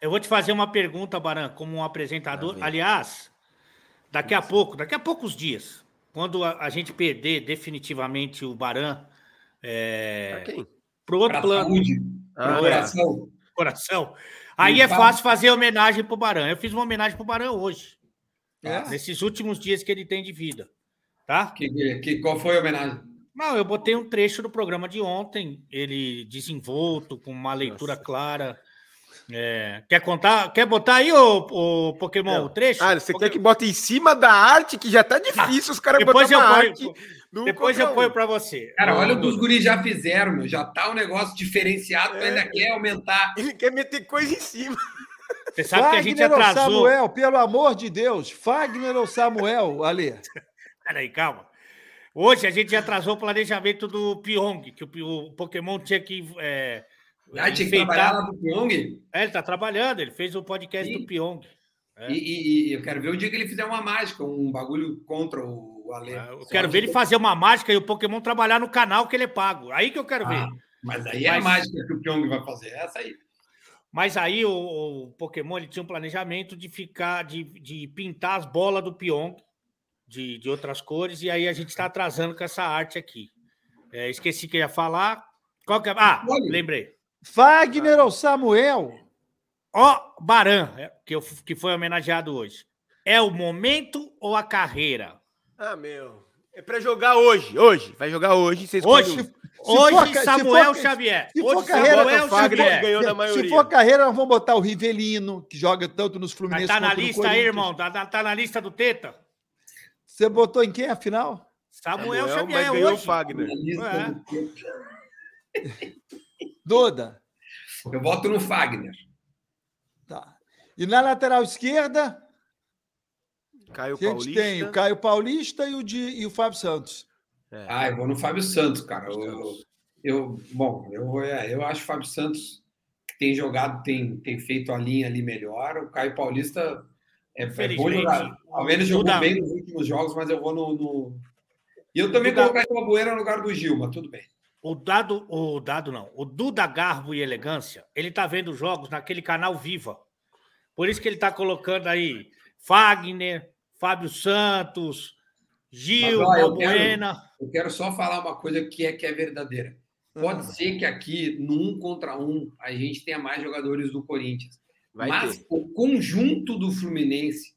Eu vou te fazer uma pergunta, Baran, como um apresentador. Aliás, daqui a pouco, daqui a poucos dias, quando a, a gente perder definitivamente o Baran é, quem? pro outro Pra plano, saúde, Ah, é. coração. coração, aí E é fácil fazer homenagem pro Baran. Eu fiz uma homenagem pro Baran hoje, É? nesses últimos dias que ele tem de vida, tá? Que, que, qual foi a homenagem? Não, eu botei um trecho do programa de ontem, ele desenvolto, com uma leitura clara. É, quer contar? Quer botar aí, o, Pokémon, Não. o trecho? Ah, você Porque- quer que bota em cima da arte, que já tá difícil os caras Depois botarem eu ponho, arte. do Depois eu ponho para você. Cara, olha o que os Duda. guris já fizeram, meu. Já tá um negócio diferenciado, tu ainda quer aumentar. Ele quer meter coisa em cima. Você sabe que a gente Fagner ou atrasou. Samuel, pelo amor de Deus. Fagner ou Samuel, Ale? Peraí, calma. Hoje a gente atrasou o planejamento do Pyong, que o, Pokémon tinha que. É, Ah, tinha que trabalhar lá do Pyong. É, ele tá trabalhando, ele fez o podcast Sim. do Pyong. É. E, e- e eu quero ver o dia que ele fizer uma mágica, um bagulho contra o Ale. Ah, Eu Só quero que- ver ele fazer uma mágica e o Pokémon trabalhar no canal que ele é pago. Aí que eu quero ver. Ah, mas aí é a Mas- mágica que o Pyong vai fazer. É essa aí. Mas aí o, o Pokémon ele tinha um planejamento de ficar, de, de pintar as bolas do Pyong de, de outras cores, e aí a gente está atrasando com essa arte aqui. É, esqueci que eu ia falar. Qual que é? Ah, Olha. lembrei. Fagner ou Samuel? Ó, Baran, é, que, eu, que foi homenageado hoje. É o momento ou a carreira? Ah, meu. É pra jogar hoje. Hoje. Vai jogar hoje. Vocês Hoje, hoje for ca- se Samuel for- Xavier. se hoje for carreira, Samuel Xavier. ganhou na Se maioria. for carreira, nós vamos botar o Rivelino, que joga tanto nos Mas Fluminense tá na quanto no lista aí, irmão. Tá, tá na lista do Teta? Você botou em quem, afinal? Samuel, Samuel, Xavier mas ganhou o hoje. Fagner. Na lista É. Duda. Eu voto no Fagner. Tá. E na lateral esquerda, Caio a gente Paulista. tem o Caio Paulista e o, de, e o Fábio Santos. É. Ah, eu vou no Fábio Santos, cara. Eu, eu, eu- bom, eu, é, eu acho o Fábio Santos que tem jogado, tem, tem feito a linha ali melhor. O Caio Paulista é, é bom jogar. Ao menos o jogou Duda- bem nos últimos jogos, mas eu vou no. no- E eu também Duda- colocaria o Bueira no lugar do Gil, mas tudo bem. O dado, o dado não, o Duda Garbo e Elegância, ele tá vendo jogos naquele canal Viva. Por isso que ele tá colocando aí Fagner, Fábio Santos, Gil, Mas, ó, eu Balbuena. Eu quero só falar uma coisa que é, que é verdadeira. Pode ser que aqui, no um contra um, a gente tenha mais jogadores do Corinthians. Vai mas ter. o conjunto do Fluminense,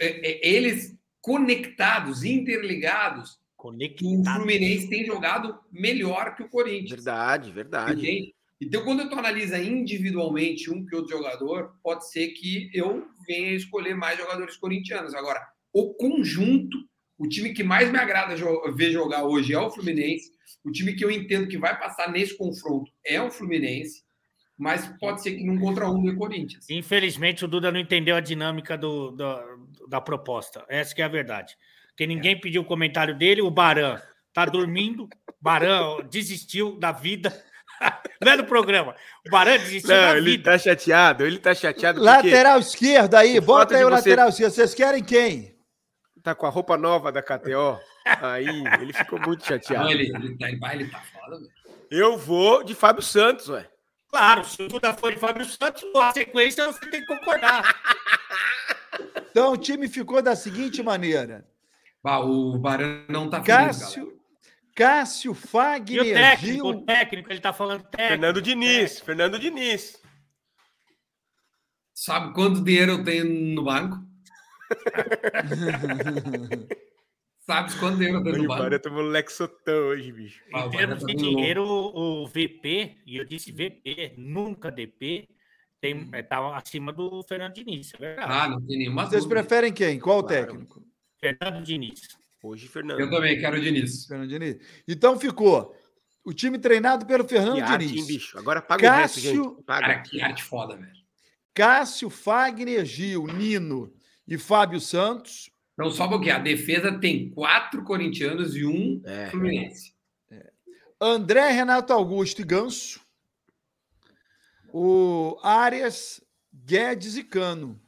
é- é- eles conectados, interligados, o. Fluminense tem jogado melhor que o Corinthians. Verdade, verdade. Entende? Então, quando tu analisa individualmente um que outro jogador, pode ser que eu venha escolher mais jogadores corintianos. Agora, o conjunto, o time que mais me agrada ver jogar hoje é o Fluminense. O time que eu entendo que vai passar nesse confronto é o Fluminense, mas pode ser que num contra um do Corinthians. Infelizmente, o Duda não entendeu a dinâmica do, da, da proposta. Essa que é a verdade. Porque ninguém pediu o comentário dele, o Baran tá dormindo, Baran desistiu da vida. Não é do programa. O Baran desistiu Não, da ele vida. tá chateado. Ele tá chateado porque Lateral esquerdo aí, bota aí o você- lateral esquerdo. Vocês querem quem? tá com a roupa nova da KTO. Aí ele ficou muito Não, chateado. ele, ele, tá, ele vai, ele tá foda, velho. Eu vou de Fábio Santos, ué. Claro, se o Duda for de Fábio Santos, a sequência você tem que concordar. Então o time ficou da seguinte maneira: Bah, o Barão não tá feliz, galera. Cássio, Cássio, E o Fagner, técnico, o Gil. técnico, ele tá falando técnico. Fernando Diniz. Fernando Diniz. Sabe quanto dinheiro eu tenho no banco? Sabe quanto dinheiro eu tenho Olha, no o banco? Barão tomou Lexotan hoje, bicho. Ah, Em o termos de dinheiro, o VP, e eu disse VP, nunca DP, tem, tá acima do Fernando Diniz. É verdade. Ah, não tem nenhuma Vocês dúvida. preferem quem? Qual o Claro. técnico? Fernando Diniz. Hoje, Fernando. Eu também quero o Diniz. Fernando Diniz. Então ficou o time treinado pelo Fernando Que arte, hein, Diniz. bicho? Agora paga o resto, Cássio- gente. Paga. Cara, que arte foda, velho. Cássio, Fagner, Gil, Nino e Fábio Santos. Então, só porque a defesa tem quatro corintianos e um É. fluminense. André, Renato Augusto e Ganso. O Arias, Guedes e Cano.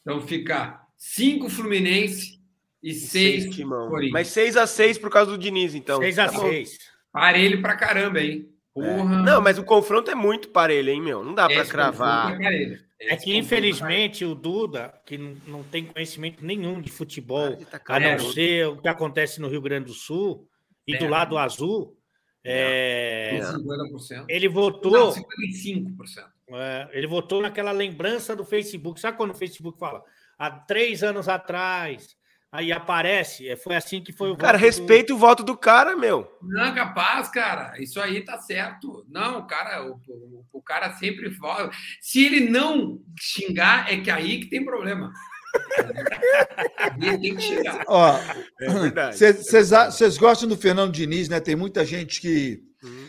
Então, fica cinco fluminense E Seis, 6 timão. Corinthians. Mas 6x6 por causa do Diniz, então. 6 a Tá bom. 6 Parelho pra caramba, hein? Porra. Não, mas o confronto é muito parelho, hein, meu? Não dá cravar. confronto é parelho. É que, infelizmente, o Duda, que não- tem conhecimento nenhum de futebol, Para de tacar a não ser o que acontece no Rio Grande do Sul e do É. lado azul, é, é 50%. ele Não, votou, 55%. é, ele votou naquela lembrança do Facebook. Sabe quando o Facebook fala? Há três anos atrás, aí aparece, é, foi assim que foi o Cara, voto do- respeita o voto do cara, meu. Não, capaz, cara. Isso aí tá certo. Não, o cara, o, o, o cara sempre fala. Se ele não xingar, é que aí que tem problema. ele tem que xingar. Ó, É vocês gostam do Fernando Diniz, né? Tem muita gente que,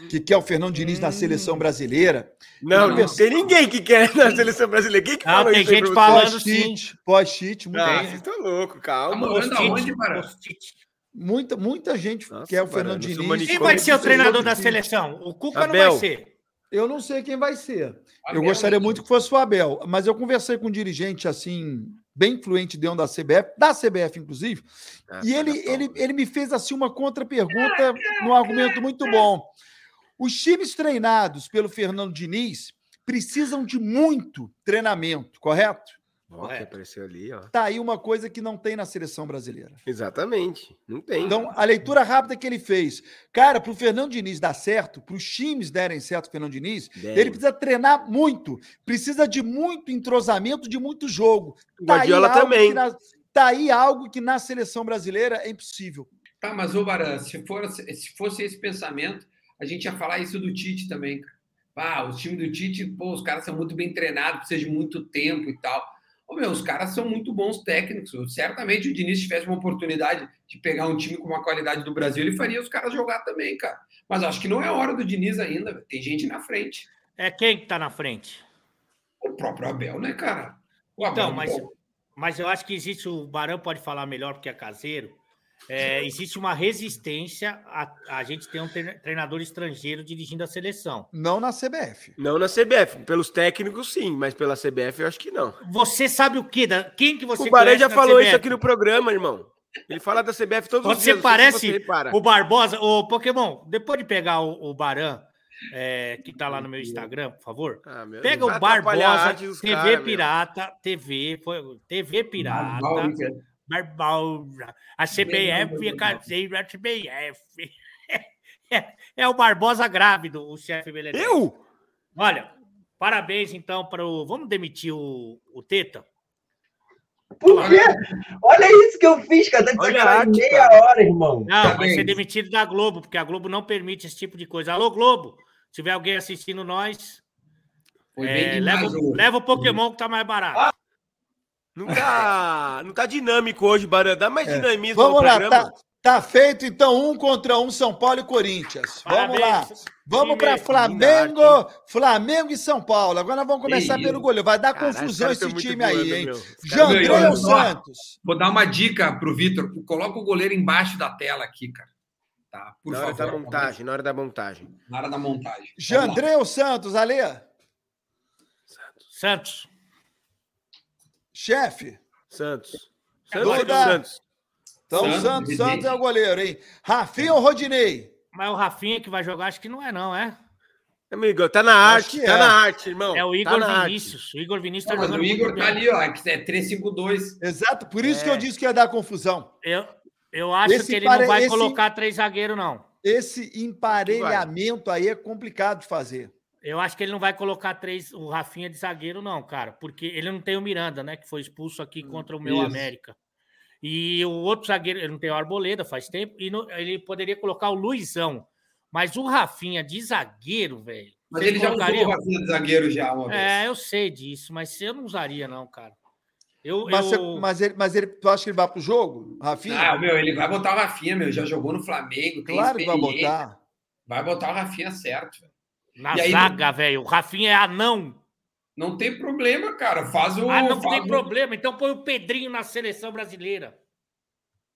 que quer o Fernando Diniz na seleção brasileira. Não, Não, não tem ninguém que quer na seleção brasileira. Quem que Não, falou tem gente falando sim. Pós-cheat, muita, Ah, Tem. vocês estão loucos, Tá calma. morando aonde, post-it. muita, muita gente Nossa, quer o Fernando não Diniz. Quem vai ser o treinador da seleção? O Cuca não Abel. vai ser. Eu não sei quem vai ser. Eu Abel, gostaria né? muito que fosse o Abel, mas eu conversei com um dirigente assim, bem influente dentro da CBF, da CBF, inclusive, Ah, e ele, ele, ele me fez assim uma contra-pergunta num argumento muito bom. Os times treinados pelo Fernando Diniz precisam de muito treinamento, correto? Ó, que apareceu ali, ó. Tá aí uma coisa que não tem na seleção brasileira. Exatamente. Não tem. Então, a leitura rápida que ele fez. Cara, para o Fernando Diniz dar certo, para os times derem certo, Fernando Diniz, Deve. ele precisa treinar muito, precisa de muito entrosamento, de muito jogo. O Tá aí Guardiola algo também. que na- tá aí algo que na seleção brasileira é impossível. Tá, mas, ô Baran, se, for, se fosse esse pensamento, a gente ia falar isso do Tite também, cara. Ah, o time do Tite, pô, os caras são muito bem treinados, precisa de muito tempo e tal. Ô, meu, os caras são muito bons técnicos. Certamente o Diniz tivesse uma oportunidade de pegar um time com uma qualidade do Brasil, ele faria os caras jogar também, cara. Mas acho que não é hora do Diniz ainda. Tem gente na frente. É quem que tá na frente? O próprio Abel, né, cara? O Então, Abel, mas, pô, mas eu acho que existe, o Barão pode falar melhor porque é caseiro. É, existe uma resistência a, a gente ter um tre- treinador estrangeiro dirigindo a seleção. Não na CBF. Não na CBF. Pelos técnicos, sim, mas pela CBF eu acho que não. Você sabe o quê? Da, quem que você o Baré já falou CBF? isso aqui no programa, irmão. Ele fala da CBF todos os Você dias. sei se parece você repara. o Barbosa, o Pokémon. Depois de pegar o, o Baran, é, que tá lá no meu Instagram, por favor. Ah, meu Pega Deus, o Barbosa, TV cara, meu. Pirata, TV, foi, TV Pirata? Barbosa, a CBF é caseiro, a CBF. É, é o Barbosa grávido, o chefe Belenense. Eu? Olha, parabéns então para o. Vamos demitir o, o Teta? Por quê? Olha isso que eu fiz, cara. Tá de Olha arte, meia cara. hora, irmão. Não, vai Parabéns. ser demitido da Globo, porque a Globo não permite esse tipo de coisa. Alô, Globo, se tiver alguém assistindo nós, é, bem leva, leva o Pokémon que tá mais barato. Não tá, não tá dinâmico hoje, Barã. Dá mais dinamismo Vamos no lá, programa. tá, tá feito então um contra um São Paulo e Corinthians. Vamos lá. Parabéns, Vamos para Flamengo, Flamengo e São Paulo. Agora nós vamos começar pelo goleiro. Vai dar confusão esse time aí, hein? só. Santos? Vou dar uma dica pro Vitor. Coloca o goleiro embaixo da tela aqui, cara. Tá, por Na hora favor. da montagem, na hora da montagem. Na hora da montagem. Lá. Jandré ou Santos? Santos. Chefe. Santos. Duda. Santos, Santos. Então, Santos, Santos. Santos é o goleiro, hein? Rafinha ou Rodinei? Mas o Rafinha que vai jogar, acho que não é, não, é? Amigo, tá na arte, tá é. na arte, irmão. É o Tá Igor arte. Vinícius. O Igor Vinícius Não, tá mas jogando o Igor tá ali, ó. que É 3-5-2. Exato, por isso É. que eu disse que ia dar confusão. Eu, eu acho Esse que ele pare- não vai esse- colocar três zagueiros, não. Esse emparelhamento aí é complicado de fazer. Eu acho que ele não vai colocar três, o Rafinha de zagueiro, não, cara. Porque ele não tem o Miranda, né? Que foi expulso aqui contra o meu isso. América. E o outro zagueiro, ele não tem o Arboleda faz tempo, e no- ele poderia colocar o Luizão. Mas o Rafinha de zagueiro, velho. Mas ele já usou o Rafinha de zagueiro já uma vez. É, eu sei disso, mas eu não usaria, não, cara. Eu, Mas, eu... você- mas ele, mas ele, tu acha que ele vai pro jogo, Rafinha? Ah, meu, ele vai botar o Rafinha, meu. Já jogou no Flamengo. Tem claro que vai botar. Vai botar o Rafinha certo. velho. Na E aí- zaga, velho. O Rafinha é anão. Não tem problema, cara. Faz o. Ah, não faz tem o- problema. Então põe o Pedrinho na seleção brasileira.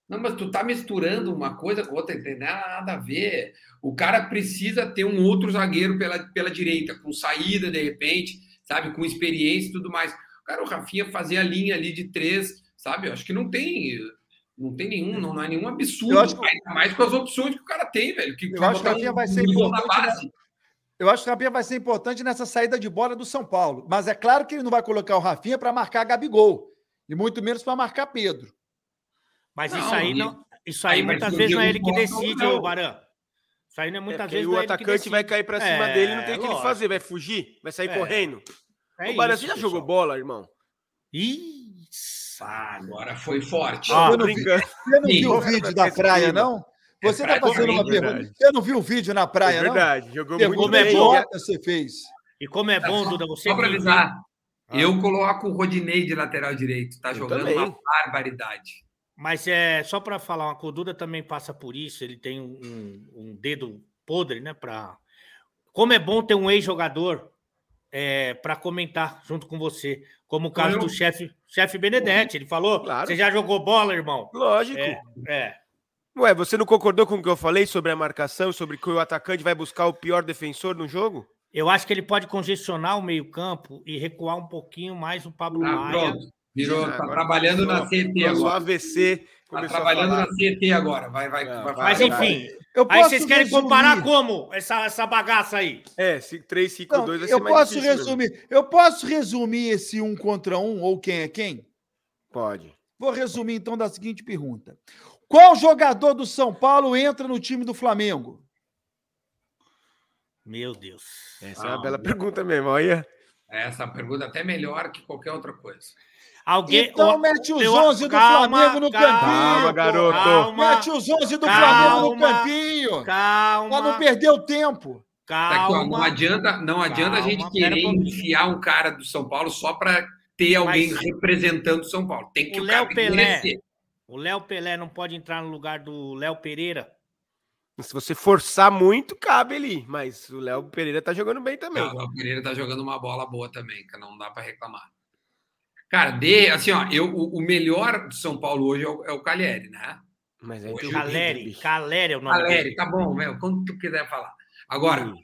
Não, mas tu tá misturando uma coisa com outra, não tem nada a ver. O cara precisa ter um outro zagueiro pela, pela direita, com saída de repente, sabe, com experiência e tudo mais. Cara, o Rafinha fazer a linha ali de três, sabe? Eu acho que não tem. Não tem nenhum, não, não é nenhum absurdo. Eu acho que- Ainda mais com as opções que o cara tem, velho. Que Eu acho que a Rafinha um vai ser nível na importante, né? Eu acho que o Rafinha vai ser importante nessa saída de bola do São Paulo. Mas é claro que ele não vai colocar o Rafinha para marcar Gabigol. E muito menos para marcar Pedro. Mas Não, isso aí e- não. Isso aí aí muitas o vezes não é ele que decide, ô Barão. Isso aí não é É, muitas porque vezes o não é ele que atacante vai cair pra cima É, dele, não tem o que ele lógico. fazer. Vai fugir, vai sair É. correndo. É Ô, Barão, isso, você já pessoal. jogou bola, irmão? Isso. Ah, agora foi forte. Eu não vi- brincando. Você não viu o vídeo da praia, não? Você É tá fazendo uma pergunta. verdade. Você não viu o vídeo na praia, É não? verdade, jogou muito bem. bom. idiota você fez. E como é bom, Duda, você. Só para avisar, Ah. eu coloco o Rodinei de lateral direito. Tá Eu jogando também. uma barbaridade. Mas é só para falar uma Duda também passa por isso, ele tem um, um dedo podre, né? Pra... Como é bom ter um ex-jogador é, para comentar junto com você, como o caso Eu- do chefe chefe Benedetti. Ele falou: Claro. você já jogou bola, irmão? Lógico. É, é. Ué, você não concordou com o que eu falei sobre a marcação, sobre que o atacante vai buscar o pior defensor no jogo? Eu acho que ele pode congestionar o meio-campo e recuar um pouquinho mais o Pablo Ah, Maia. pronto. Virou, Ah, tá agora trabalhando na CT agora. AVC. Tá trabalhando na CT agora. Vai, vai, Não, vai vai, Mas vai. enfim, Eu aí vocês querem resumir. comparar como essa, essa bagaça aí? É, 3-5-2 Não, vai ser eu posso difícil mesmo. resumir. Eu posso resumir esse um contra um ou quem é quem? Pode. Vou resumir então da seguinte pergunta: Qual jogador do São Paulo entra no time do Flamengo? Meu Deus. Essa é Ah, uma bela meu. pergunta mesmo, olha. Essa pergunta é até melhor que qualquer outra coisa. Alguém. Então ó, mete os eu- 11 do calma, Flamengo no calma, campinho. Calma, garoto. Calma, Mete os 11 do Calma. Flamengo no campinho. calma. Pra não perder o tempo. Tá calma. não adianta, não adianta a gente querer um enfiar um cara do São Paulo só para ter alguém Mas- representando o São Paulo. Tem que O Léo Pelé. merecer. O Léo Pelé não pode entrar no lugar do Léo Pereira. Se você forçar muito, cabe ali. Mas o Léo Pereira tá jogando bem também. Não, o Léo Pereira tá jogando uma bola boa também, que não dá para reclamar. Cara, de, assim, ó, eu, o, o melhor do São Paulo hoje é o, é o Caleri, né? Mas Hoje tem o Caleri. Caleri é o nome Caleri, dele. tá bom, meu, quando tu quiser falar. Agora, Hum.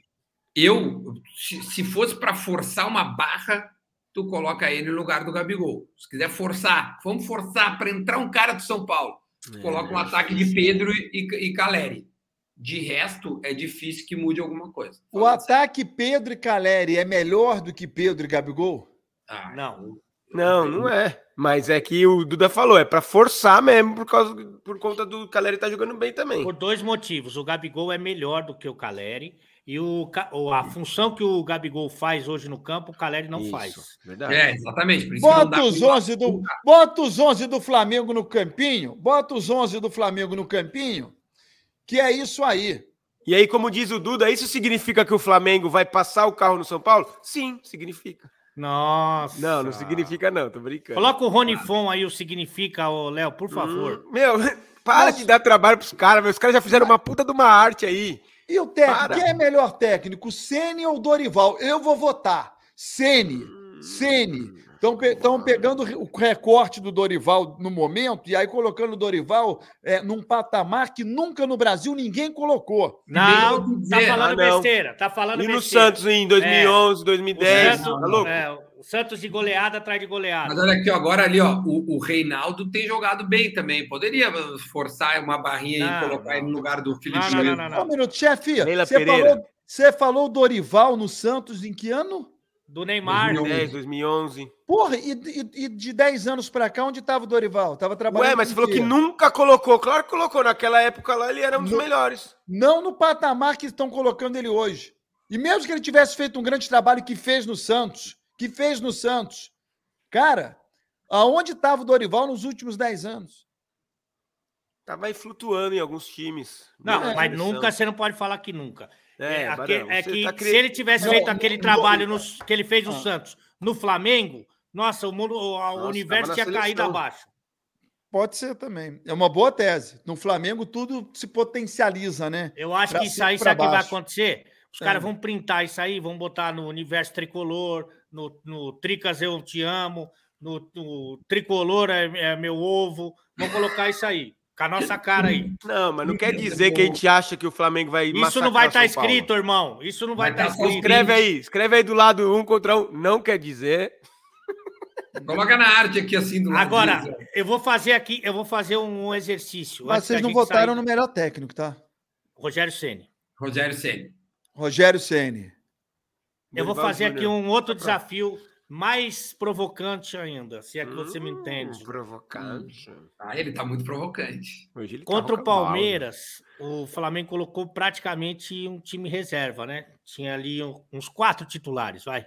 eu, se, se fosse para forçar uma barra, tu coloca ele no lugar do Gabigol. Se quiser forçar, vamos forçar para entrar um cara do São Paulo. Tu coloca um É, ataque de Pedro e, e Caleri. De resto, é difícil que mude alguma coisa. O ataque Pedro e Caleri é melhor do que Pedro e Gabigol? Ah, Não. Não, não é. Mas é que o Duda falou, é pra forçar mesmo, por, causa, por conta do Caleri tá jogando bem também. Por dois motivos. O Gabigol é melhor do que o Caleri. E o, a função que o Gabigol faz hoje no campo, o Caleri não Isso, faz. Verdade. É, exatamente. Bota os, pra- 11 do, bota os 11 do Flamengo no campinho. Bota os 11 do Flamengo no campinho. Que é isso aí. E aí, como diz o Duda, isso significa que o Flamengo vai passar o carro no São Paulo? Sim, significa. Nossa. Não, não significa não, tô brincando. Coloca o Rony Fon aí, o significa, ô Léo, por favor. Hum, meu, para de dar trabalho pros caras, meus caras já fizeram uma puta de uma arte aí. E o técnico? Para. Quem é melhor técnico? Ceni ou Dorival? Eu vou votar. Ceni. Ceni. Estão pegando o recorte do Dorival no momento e aí colocando o Dorival é, num patamar que nunca no Brasil ninguém colocou. Não, vou tá falando ah, não. besteira. Tá falando E no besteira. Santos em 2011, O 2010, Santos, tá louco? é, Santos de goleada atrás de goleada. Mas olha aqui, ó, agora ali, ó, o, o Reinaldo tem jogado bem também. Poderia forçar uma barrinha Não, e colocar não. ele no lugar do Felipe Não, não, não, não, Só um minuto, chefe. Você falou, você falou Dorival no Santos em que ano? Do Neymar. 2010, 2011. Porra, e, e- e de 10 anos pra cá, onde estava o Dorival? Tava trabalhando. Ué, mas você falou que nunca colocou. Claro que colocou. Naquela época lá ele era um dos No- melhores. Não no patamar que estão colocando ele hoje. E mesmo que ele tivesse feito um grande trabalho que fez no Santos, que fez no Santos, cara, aonde estava o Dorival nos últimos 10 anos? Tava aí flutuando em alguns times. Não, na mas nunca, você não pode falar que nunca. É, É, Barão, é que tá cri- se ele tivesse Não, feito não, aquele não, trabalho no- que ele fez no Ah. Santos, no Flamengo, nossa, o, mundo, o Nossa, universo tinha caído abaixo. Pode ser também. É uma boa tese. No Flamengo tudo se potencializa, né? Eu acho Pra que isso aí, sabe o que vai acontecer? Os É. caras vão printar isso aí, vão botar no universo tricolor, no, no Tricas Eu Te Amo, no, no Tricolor é, é Meu Ovo. Vão colocar isso aí, com a nossa cara aí. Não, mas não quer dizer que a gente acha que o Flamengo vai Isso não vai estar estar escrito, irmão. Isso não vai estar tá escrito. Escreve aí, escreve aí do lado um contra um. Não quer dizer. Coloca na arte aqui assim do lado. Agora, disso. eu vou fazer aqui, eu vou fazer um exercício. Mas vocês não votaram sair. no melhor técnico, tá? Rogério Ceni. Rogério Ceni. Rogério Ceni. Eu vou fazer aqui um outro desafio mais provocante ainda, se é que você me Hum, entende. Provocante. Ah, ele tá muito provocante. Hoje ele Contra o tá cavalo. Palmeiras, o Flamengo colocou praticamente um time reserva, né? Tinha ali uns quatro titulares, vai.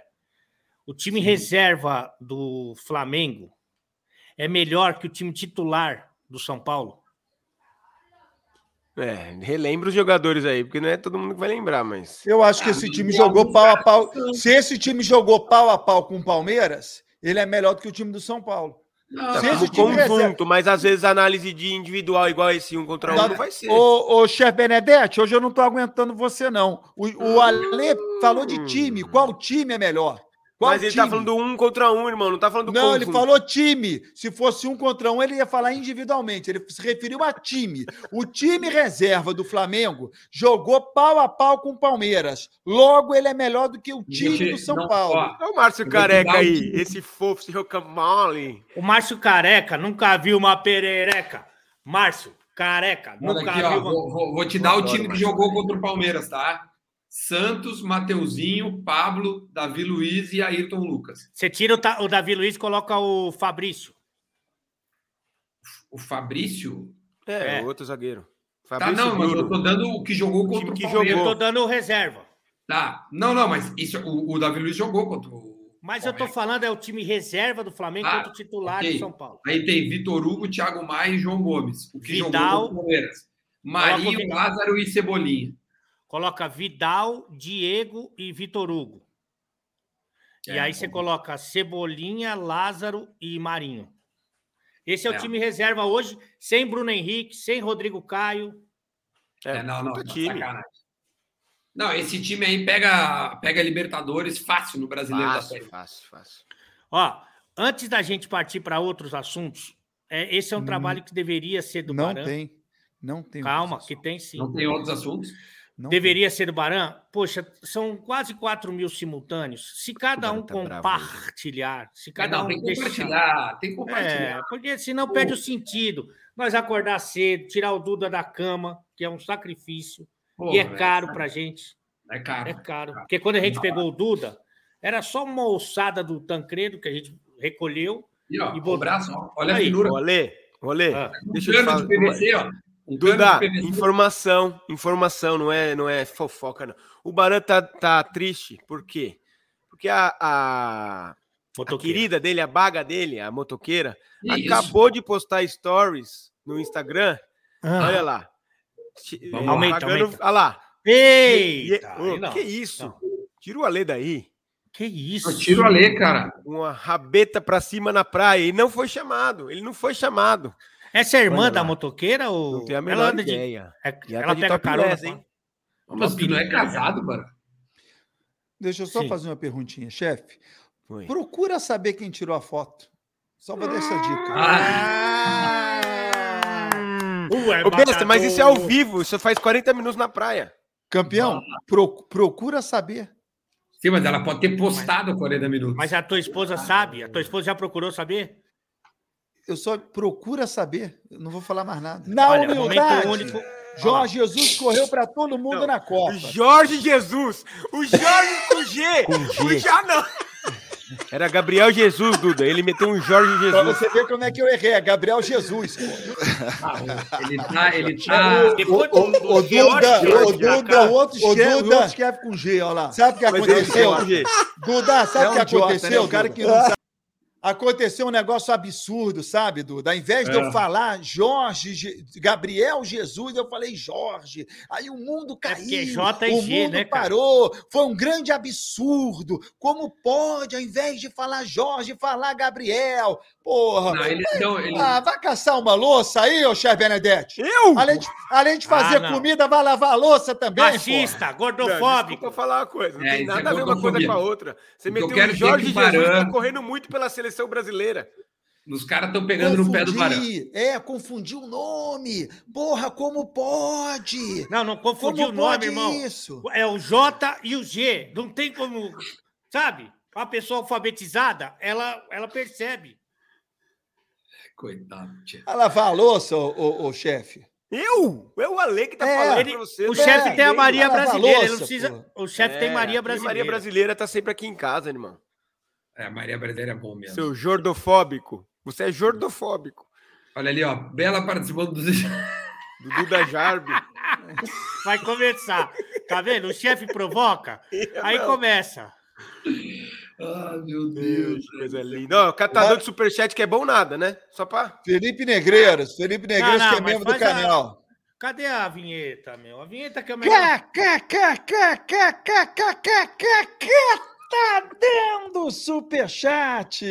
O time reserva do Flamengo é melhor que o time titular do São Paulo? É, relembra os jogadores aí, porque não é todo mundo que vai lembrar, mas. Eu acho que Ah, esse mas time jogou pau a caras pau. Se esse time jogou pau a pau com o Palmeiras, ele é melhor do que o time do São Paulo. Não, Se Tá esse time reserva- conjunto, mas às vezes a análise de individual igual esse um contra um Tá- não vai ser. Ô, ô chefe Benedetti, hoje eu não tô aguentando você, não. O, o Ale falou de time. Qual time é melhor? Qual mas ele time? tá falando do um contra um, irmão, não tá falando do Não, ele falou time. Se fosse um contra um, ele ia falar individualmente. Ele se referiu a time. O time reserva do Flamengo jogou pau a pau com o Palmeiras. Logo, ele é melhor do que o time Gente, do São não, Paulo. ó, Olha o Márcio Careca um aí, esse fofo, esse rocambole. O Márcio Careca nunca viu uma perereca. Márcio Careca Olha nunca aqui, ó, viu uma... vou, vou- vou te dar o time que jogou contra o Palmeiras, tá? Santos, Mateuzinho, Pablo, Davi Luiz e Ayrton Lucas. Você tira o, Ta- o Davi Luiz e coloca o Fabrício. O Fabrício. É, É. outro zagueiro. Tá, Fabrício não, mas eu tô dando o que jogou O contra o que Eu Palmeiras. jogou. tô dando reserva. Tá. Não, não, mas isso, o, o Davi Luiz jogou contra o. Mas eu tô falando é o time reserva do Flamengo Ah, contra o titular ok. do São Paulo. Aí tem Vitor Hugo, Thiago Maia e João Gomes. O que Vidal. jogou contra o Palmeiras. Marinho, o. Lázaro e Cebolinha. Coloca Vidal, Diego e Vitor Hugo. e É, aí você coloca Cebolinha, Lázaro e Marinho. Esse é, o É. time reserva hoje, sem Bruno Henrique, sem Rodrigo Caio. É, não, não, puta não, time. sacanagem. Não, esse time aí pega, pega Libertadores fácil no Brasileiro da Fácil, Série. fácil, fácil. Ó, antes da gente partir para outros assuntos, é, esse é um Hum. trabalho que deveria ser do Não tem. Não tem. Calma, que tem sim. Não tem outros assuntos? Não Deveria ser do Baran? Poxa, são quase 4 mil simultâneos. Se cada um tá bravo compartilhar, se cada não, um tem que deixar- compartilhar. Tem que compartilhar. É, porque senão perde o sentido. Nós acordar cedo, tirar o Duda da cama, que é um sacrifício, Porra, e é caro pra gente. É caro. É caro. Porque quando a gente pegou o Duda, era só uma ossada do Tancredo que a gente recolheu. E, ó, E o botou- braço, ó, olha a Aí, finura. Ô, Ale, ô, Ale, Ah. Deixa eu te falar. de PVC, ó. Um Duda, informação, informação, não é, não é fofoca, não. O Baran tá, tá triste, por quê? Porque a, a, a querida dele, a baga dele, a motoqueira, Que isso? acabou de postar stories no Instagram. Ah. Olha lá. Vamos eh. Aumenta, pagando- aumenta. Olha lá. Eita! E- que isso? Não. Tira o Ale daí. Que isso? Eu tiro a lei, cara. Uma rabeta pra cima na praia. E não foi chamado. Ele não foi chamado. Essa é a irmã Olha da lá. motoqueira? Ou... Não tem a ela menor anda de... ideia. é- E ela Ela tá pega carona, hein? hein? Mas tu não é casado, mano. Deixa eu só Sim. fazer uma perguntinha, chefe. Procura saber quem tirou a foto. Só vou dar essa dica. Ah, Ué, Ô, besta, mas isso é ao vivo. Isso faz 40 minutos na praia. Campeão, pro- procura saber. sim, mas ela pode ter postado 40 minutos. Mas a tua esposa sabe? A tua esposa já procurou saber? Eu só procura saber. Eu não vou falar mais nada. Na Olha, humildade, momento único. Jorge Jesus correu para todo mundo Não, na Copa. O Jorge Jesus. O Jorge com G. Com O G. já não. Era Gabriel Jesus, Duda. Ele meteu um Jorge Pra Jesus. você ver como é que eu errei. É Gabriel Jesus. Ele tá, ele tá. George, Duda, George, ô, já, Duda, o outro escreve, Duda. o outro escreve com G, olha lá. Sabe o que aconteceu? é com G. Duda, sabe É o um que idiota, aconteceu? né, o cara Duda? que não sabe. Aconteceu um negócio absurdo, sabe, Duda? Ao invés de eu É. falar Jorge, Gabriel Jesus, eu falei Jorge. Aí o mundo É caiu, e o G, mundo né, cara? parou. Foi um grande absurdo. Como pode, ao invés de falar Jorge, falar Gabriel? Porra. Não, eles estão. Eles... Ah, vai caçar uma louça aí, ô chefe Benedetti? Eu? Além de, além de fazer Ah, não. comida, vai lavar a louça também. Machista, Não, gordofóbico. Desculpa falar uma coisa. Não É, tem isso nada é a ver uma coisa com a outra. Você meteu o é Jorge Jesus tá correndo muito pela seleção brasileira. Os caras estão pegando no pé do Varão. Confundi, É, confundiu o nome. Porra, como pode? Não, não confundiu Como o nome, irmão. isso? É o J e o G. Não tem como. Sabe? Uma pessoa alfabetizada, ela, ela percebe. Coitado, tia. Ela a ô, ô, ô, chefe. Eu? É o Ale que tá É, falando Ele- pra você. o é chefe tem a Maria a brasileira. ele não louça, precisa, o chefe tem É, Maria e brasileira. Maria brasileira tá sempre aqui em casa, irmão. É, a Maria Brasileira é bom mesmo. Seu jordofóbico. Você é jordofóbico. Olha ali, ó. Bela participando dos. Dudu da Jarbe. Vai começar. Tá vendo? O chefe provoca, aí começa. Ah, meu Deus. Coisa linda. Ó, catador de superchat que é bom nada, né? Só pra... Felipe Negreiros. Felipe Negreiros, Não, não, que é membro do faz a- canal. Cadê a vinheta, meu? A vinheta que é o melhor tá dando super chat.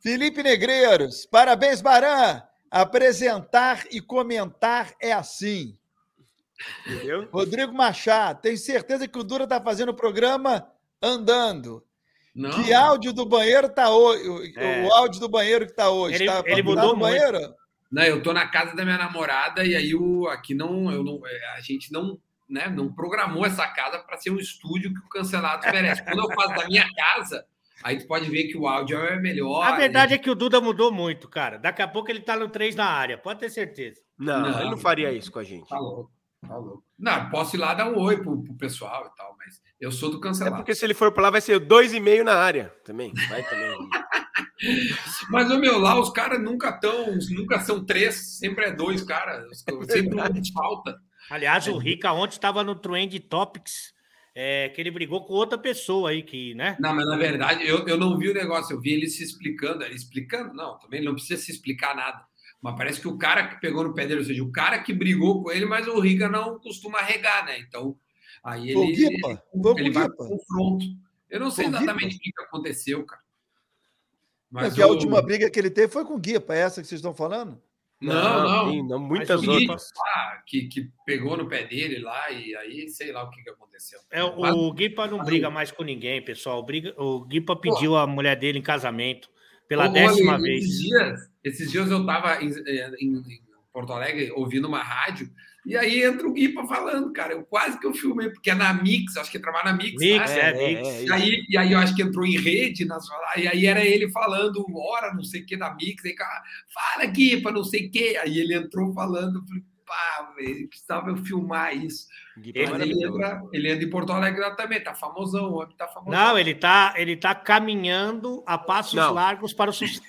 Felipe Negreiros, parabéns, Baran. Apresentar e comentar é assim. Entendeu? Rodrigo Machado, tenho certeza que o Dura tá fazendo o programa andando. Não. Que áudio do banheiro tá hoje? O, é. o áudio do banheiro que tá hoje. Ele, tá, ele mudou o banheiro? Não, eu tô na casa da minha namorada e aí o, aqui não, eu não, é, a gente não né, não programou essa casa para ser um estúdio que o cancelado merece. Quando eu faço da minha casa, aí tu pode ver que o áudio é melhor. A verdade é que o Duda mudou muito, cara. Daqui a pouco ele tá no 3 na área, pode ter certeza. Não, Não. ele não faria isso com a gente. Tá louco, tá louco. Não, posso ir lá dar um oi pro, pro pessoal e tal, mas eu sou do É cancelado. porque se ele for pra lá, vai ser dois e meio na área também. Vai também. Mas o meu lá, os caras nunca tão, nunca são três, sempre é dois, cara. Sempre um falta. Aliás, o Rica ontem estava no Trend Topics, é, que ele brigou com outra pessoa aí, que, né? Não, mas na verdade, eu, eu não vi o negócio, eu vi ele se explicando. Ele explicando, não, também não precisa se explicar nada. Mas parece que o cara que pegou no pé dele, ou seja, o cara que brigou com ele, mas o Riga não costuma regar, né? Então, aí ele, Guipa? ele, ele o vai Guipa? pro confronto. Eu não sei exatamente o que que aconteceu, cara. Mas Porque a o- última briga que ele teve foi com o Guipa, é essa que vocês estão falando? Não, não. não muitas o outras. lá, que, que pegou no pé dele lá e aí sei lá o que, que aconteceu. É, Mas- o Guipa não briga mais com ninguém, pessoal. O, briga, o Guipa pediu a mulher dele em casamento pela Ô, décima Rony, vez. Esses dias, esses dias eu estava em, em- em Porto Alegre ouvindo uma rádio e aí entra o Guipa falando, cara. Eu quase que eu filmei, porque é na Mix, acho que trabalha na Mix. Mix, né? é, É, Mix. é, E aí, e aí eu acho que entrou em rede, nas, e aí era ele falando, hora, não sei o que, da Mix, aí, cara, fala Guipa, não sei o que. Aí ele entrou falando, eu falei, pá, velho, precisava eu filmar isso. Guipa Ele- é Mas ele entra, ele entra em Porto Alegre também, tá famosão, o homem tá famosão. Não, ele tá, ele tá caminhando a passos Não. largos para o sucesso.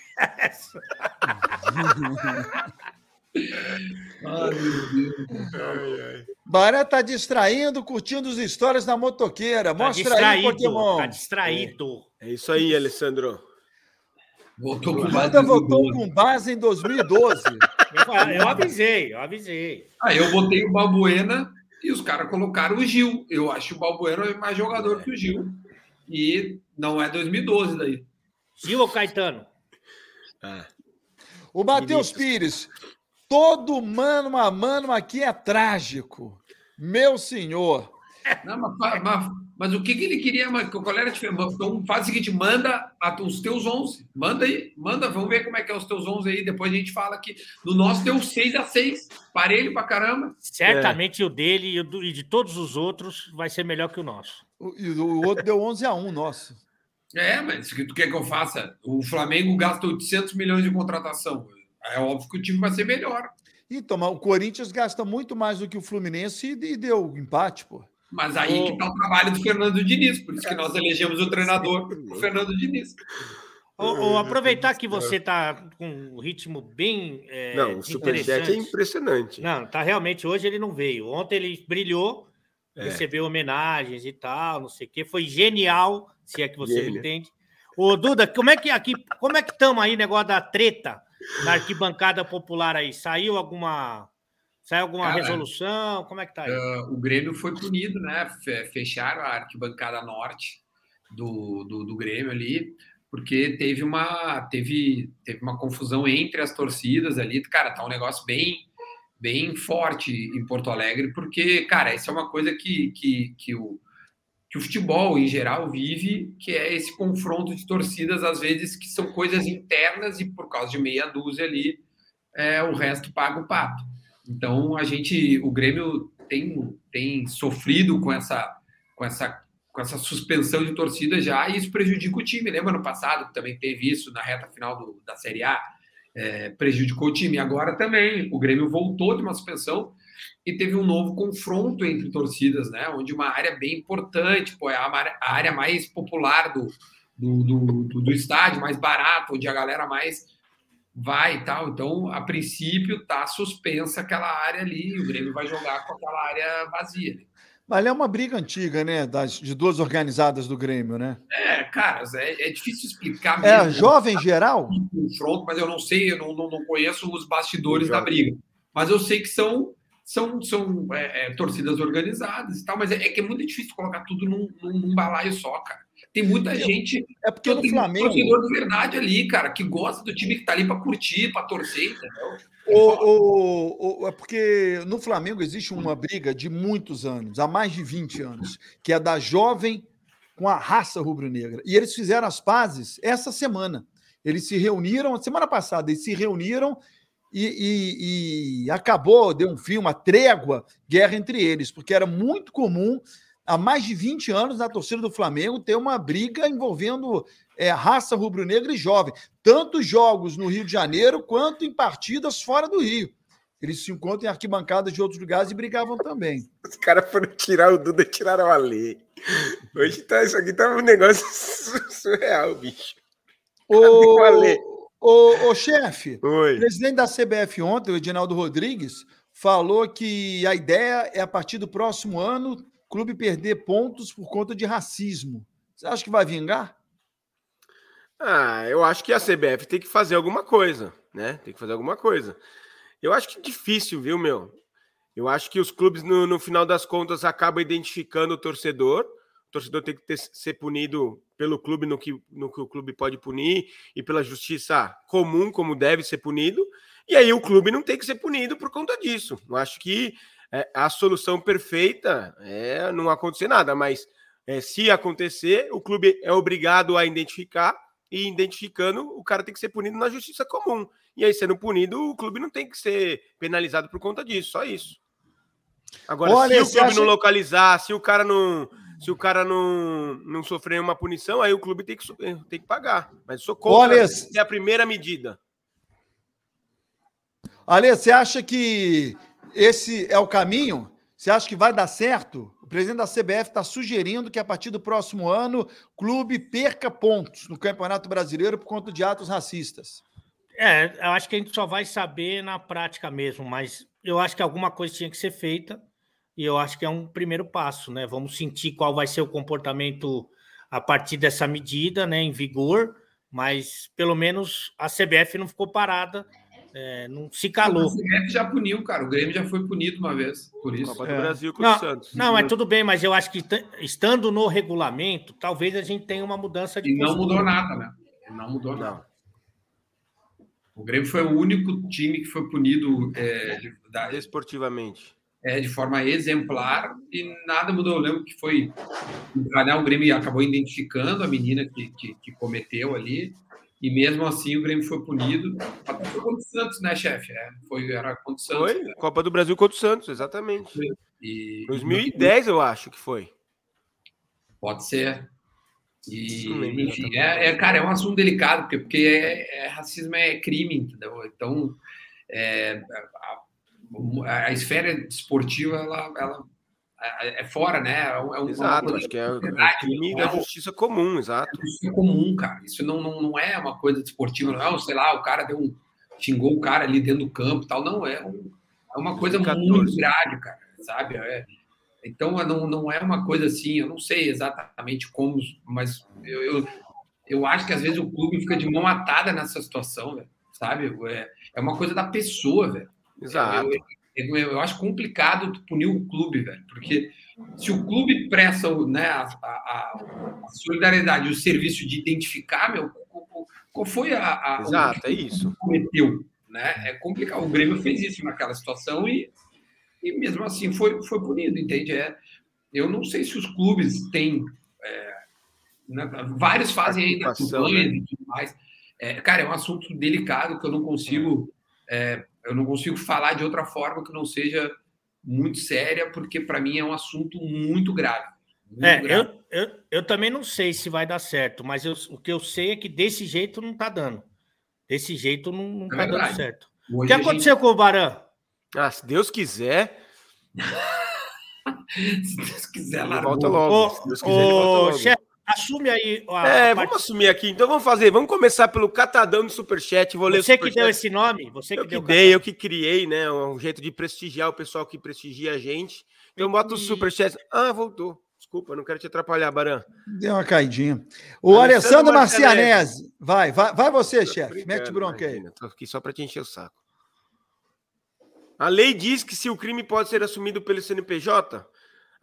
Ai. Baré tá distraindo, curtindo as histórias da motoqueira. Tá Mostra aí, distraído, Pokémon. tá distraído. É isso aí, Alessandro. Voltou com O base voltou com base em 2012. Eu, eu avisei, eu avisei. Aí eu botei o Balbuena e os caras colocaram o Gil. Eu acho o Balbuena mais jogador que o Gil. E não é 2012 daí. Gil ou Caetano? Ah, O Matheus Pires. Todo mano a mano aqui é trágico. Meu senhor. Não, mas, mas- mas o que, que ele queria? Mas, qual era a diferença? Então faz o seguinte: manda a- os teus 11. Manda aí, manda, vamos ver como é que é os teus 11 aí. Depois a gente fala que no nosso deu 6 a 6 Parelho pra caramba. Certamente o dele e, do- e de todos os outros vai ser melhor que o nosso. O- E o outro deu 11 a 1, nosso. É, mas o que tu quer que eu faça? O Flamengo gasta 800 milhões de contratação. É óbvio que o time vai ser melhor. Então, mas o Corinthians gasta muito mais do que o Fluminense e deu empate, pô. Mas aí que tá o trabalho do Fernando Diniz. Por isso que nós elegemos o treinador, o Fernando Diniz. Ô, ô, aproveitar que você tá com um ritmo bem é, não, o superchat é impressionante. Não, tá realmente. Hoje ele não veio. Ontem ele brilhou, É. recebeu homenagens e tal, não sei o quê. Foi genial, se é que você me entende. Ô, Duda, como é que aqui, como é que estamos aí, negócio da treta na arquibancada popular aí? Saiu alguma. Saiu alguma Cara, resolução? Como é que tá aí? Ah, o Grêmio foi punido, né? Fe- Fecharam a arquibancada norte do, do, do Grêmio ali, porque teve uma, teve, teve uma confusão entre as torcidas ali. Cara, tá um negócio bem, bem forte em Porto Alegre, porque, cara, isso é uma coisa que, que, que, o, que o futebol em geral vive, que é esse confronto de torcidas, às vezes, que são coisas internas e por causa de meia dúzia ali, é, o resto paga o pato. Então a gente, o Grêmio tem, tem sofrido com essa, com essa com essa suspensão de torcida já, e isso prejudica o time. Lembra no passado que também teve isso na reta final do, da Série A? É, prejudicou o time. Agora também, o Grêmio voltou de uma suspensão e teve um novo confronto entre torcidas, né? Onde uma área bem importante, pô, é a área, mais popular do, do, do, do, estádio, mais barato, onde a galera mais vai e tal. Então, a princípio, tá suspensa aquela área ali, e o Grêmio vai jogar com aquela área vazia. Mas é uma briga antiga, né? Das, de duas organizadas do Grêmio, né? É, cara, é, é difícil explicar É jovem geral? confronto, mas eu não sei, eu não, não, não conheço os bastidores da briga. Mas eu sei que são são, são é, é, torcidas organizadas e tal, mas é, é, que é muito difícil colocar tudo num, num, num balaio só, cara. Tem muita gente. É porque no Flamengo. torcedor de verdade ali, cara, que gosta do time que tá ali para curtir, para torcer, entendeu? O, o, o, é porque no Flamengo existe uma briga de muitos anos, há mais de 20 anos, que é da jovem com a raça rubro-negra. E eles fizeram as pazes essa semana. Eles se reuniram, semana passada, eles se reuniram e, e, e, acabou, deu um fim, uma trégua, guerra entre eles, porque era muito comum, há mais de 20 anos, na torcida do Flamengo, ter uma briga envolvendo é, raça rubro-negra e jovem, tanto jogos no Rio de Janeiro quanto em partidas fora do Rio. Eles se encontram em arquibancadas de outros lugares e brigavam também. Os caras foram tirar o Duda e tiraram a lei. Hoje tá, isso aqui tá um negócio surreal, bicho. O, Ô, ô chefe, o presidente da CBF ontem, o Edinaldo Rodrigues, falou que a ideia é, a partir do próximo ano, o clube perder pontos por conta de racismo. Você acha que vai vingar? Ah, eu acho que a CBF tem que fazer alguma coisa, né? Tem que fazer alguma coisa. Eu acho que é difícil, viu, meu? Eu acho que os clubes, no, no final das contas, acabam identificando o torcedor torcedor tem que ter, ser punido pelo clube no que, no que o clube pode punir e pela justiça comum, como deve ser punido. E aí o clube não tem que ser punido por conta disso. Eu acho que é, a solução perfeita é não acontecer nada, mas é, se acontecer, o clube é obrigado a identificar e identificando, o cara tem que ser punido na justiça comum. E aí, sendo punido, o clube não tem que ser penalizado por conta disso, só isso. Agora, Olha, se o clube acha... não localizar, se o cara não, se o cara não, não sofrer uma punição, aí o clube tem que, eh, tem que pagar. Mas sou contra. Olha, é a primeira medida. Ale, você acha que esse é o caminho? Você acha que vai dar certo? O presidente da CBF está sugerindo que a partir do próximo ano o clube perca pontos no Campeonato Brasileiro por conta de atos racistas. É, eu acho que a gente só vai saber na prática mesmo, mas eu acho que alguma coisa tinha que ser feita e eu acho que é um primeiro passo, né? Vamos sentir qual vai ser o comportamento a partir dessa medida, né, em vigor, mas pelo menos a CBF não ficou parada, é, não se calou. A CBF já puniu, cara. O Grêmio já foi punido uma vez por isso. Copa do é. Brasil com não, o Santos. Não, mas tudo bem, mas eu acho que estando no regulamento, talvez a gente tenha uma mudança de. E não mudou nada, né? Não mudou nada. O Grêmio foi o único time que foi punido é, da... esportivamente é, de forma exemplar e nada mudou. Eu lembro que foi. O Grêmio acabou identificando a menina que, que, que, cometeu ali, e mesmo assim o Grêmio foi punido. Até foi contra o Santos, né, chefe? É, foi, era contra o Santos. Foi, né? Copa do Brasil contra o Santos, exatamente. E, 2010, eu acho que foi. Pode ser. E, enfim, é, é, cara, é um assunto delicado, porque, porque é, é racismo é crime, entendeu? Então, é, a esfera esportiva ela, ela é fora, né? É, é um, exato, acho que é o crime da justiça comum, exato. É justiça comum, cara. Isso não, não, não é uma coisa desportiva, não é, sei lá, o cara deu um, xingou o cara ali dentro do campo tal. Não, é, um, é uma coisa 14. muito grave, cara, sabe? É, então, não, não é uma coisa assim, eu não sei exatamente como, mas eu, eu, eu acho que às vezes o clube fica de mão atada nessa situação, véio, sabe? É, é uma coisa da pessoa, velho. Exato. Eu, eu, eu, acho complicado punir o clube, velho, porque se o clube presta né, a, a, a solidariedade, o serviço de identificar, meu, qual foi a. a Exato, o, é isso. Cometeu, né? É complicado. O Grêmio fez isso naquela situação e, e mesmo assim foi, foi punido, entende? É, eu não sei se os clubes têm. É, né, vários fazem ainda campanhas né? e tudo mais. É, cara, é um assunto delicado que eu não consigo. É, eu não consigo falar de outra forma que não seja muito séria, porque para mim é um assunto muito grave. Muito É, grave. eu, eu, eu também não sei se vai dar certo, mas eu- o que eu sei é que desse jeito não tá dando. Desse jeito não, não É tá dando verdade. certo. O Hoje que a gente- aconteceu com o Baran? Ah, se Deus quiser, Se Deus quiser, ele largou. volta logo. Ô, se Deus quiser, ele volta logo. Assume aí a, É, a vamos parte- assumir aqui. Então vamos fazer. Vamos começar pelo catadão do Superchat. Vou ler o Você que deu esse nome, você que Eu que deu dei, eu que criei, né? Um jeito de prestigiar o pessoal que prestigia a gente. Então bota o superchat. Ah, voltou. Desculpa, não quero te atrapalhar, Baran. Deu uma caidinha. O Alessandro Alessandro Marcianese. Vai, vai, vai você, chefe. Mete bronca aí. Tô aqui só para te encher o saco. A lei diz que se o crime pode ser assumido pelo CNPJ,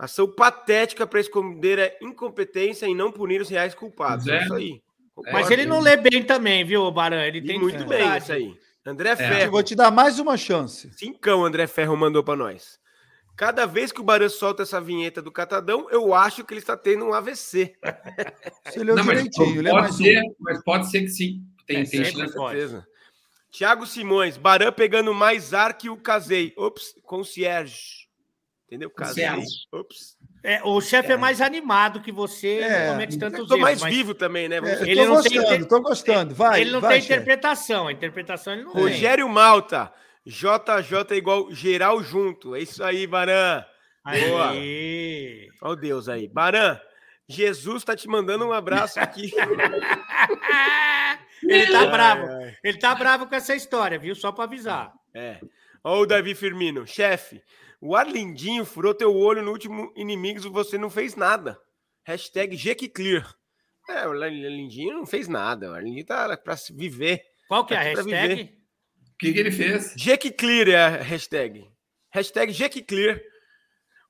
ação patética para esconder a incompetência e não punir os reais culpados. É é. isso aí. Mas Concordo. ele não lê bem também, viu, Baran? Ele tem muito bem isso aí. André Eu Ferro. vou te dar mais uma chance. Cincão, André Ferro mandou para nós. Cada vez que o Baran solta essa vinheta do Catadão, eu acho que ele está tendo um AVC. Você leu Não, mas direitinho. Lê pode mais ser, um. mas pode ser que sim. Tem, É, tem pode. certeza. Tiago Simões, Baran pegando mais ar que o Casei. Ops, concierge. Entendeu? Casei. Ops. É, o chefe é. mais animado que você, É, comete tantos tô erros. mais mas vivo também, né? É, Ele tô não tem gostando, inter- tô gostando. Vai, ele não vai, tem chefe. interpretação. A interpretação ele não tem. Rogério Malta, JJ igual geral junto. É isso aí, Baran. Boa. Ó o Deus aí. Baran, Jesus tá te mandando um abraço aqui. ele tá Ai, bravo. ai. Ele tá bravo com essa história, viu? Só pra avisar. É. Ó o Davi Firmino. Chefe, o Arlindinho furou teu olho no último Inimigos e você não fez nada. Hashtag. É, o Arlindinho não fez nada. O Arlindinho tá pra se viver. Qual que é a Aqui pra hashtag? O que, que ele fez? Jequiclear é a hashtag. Hashtag.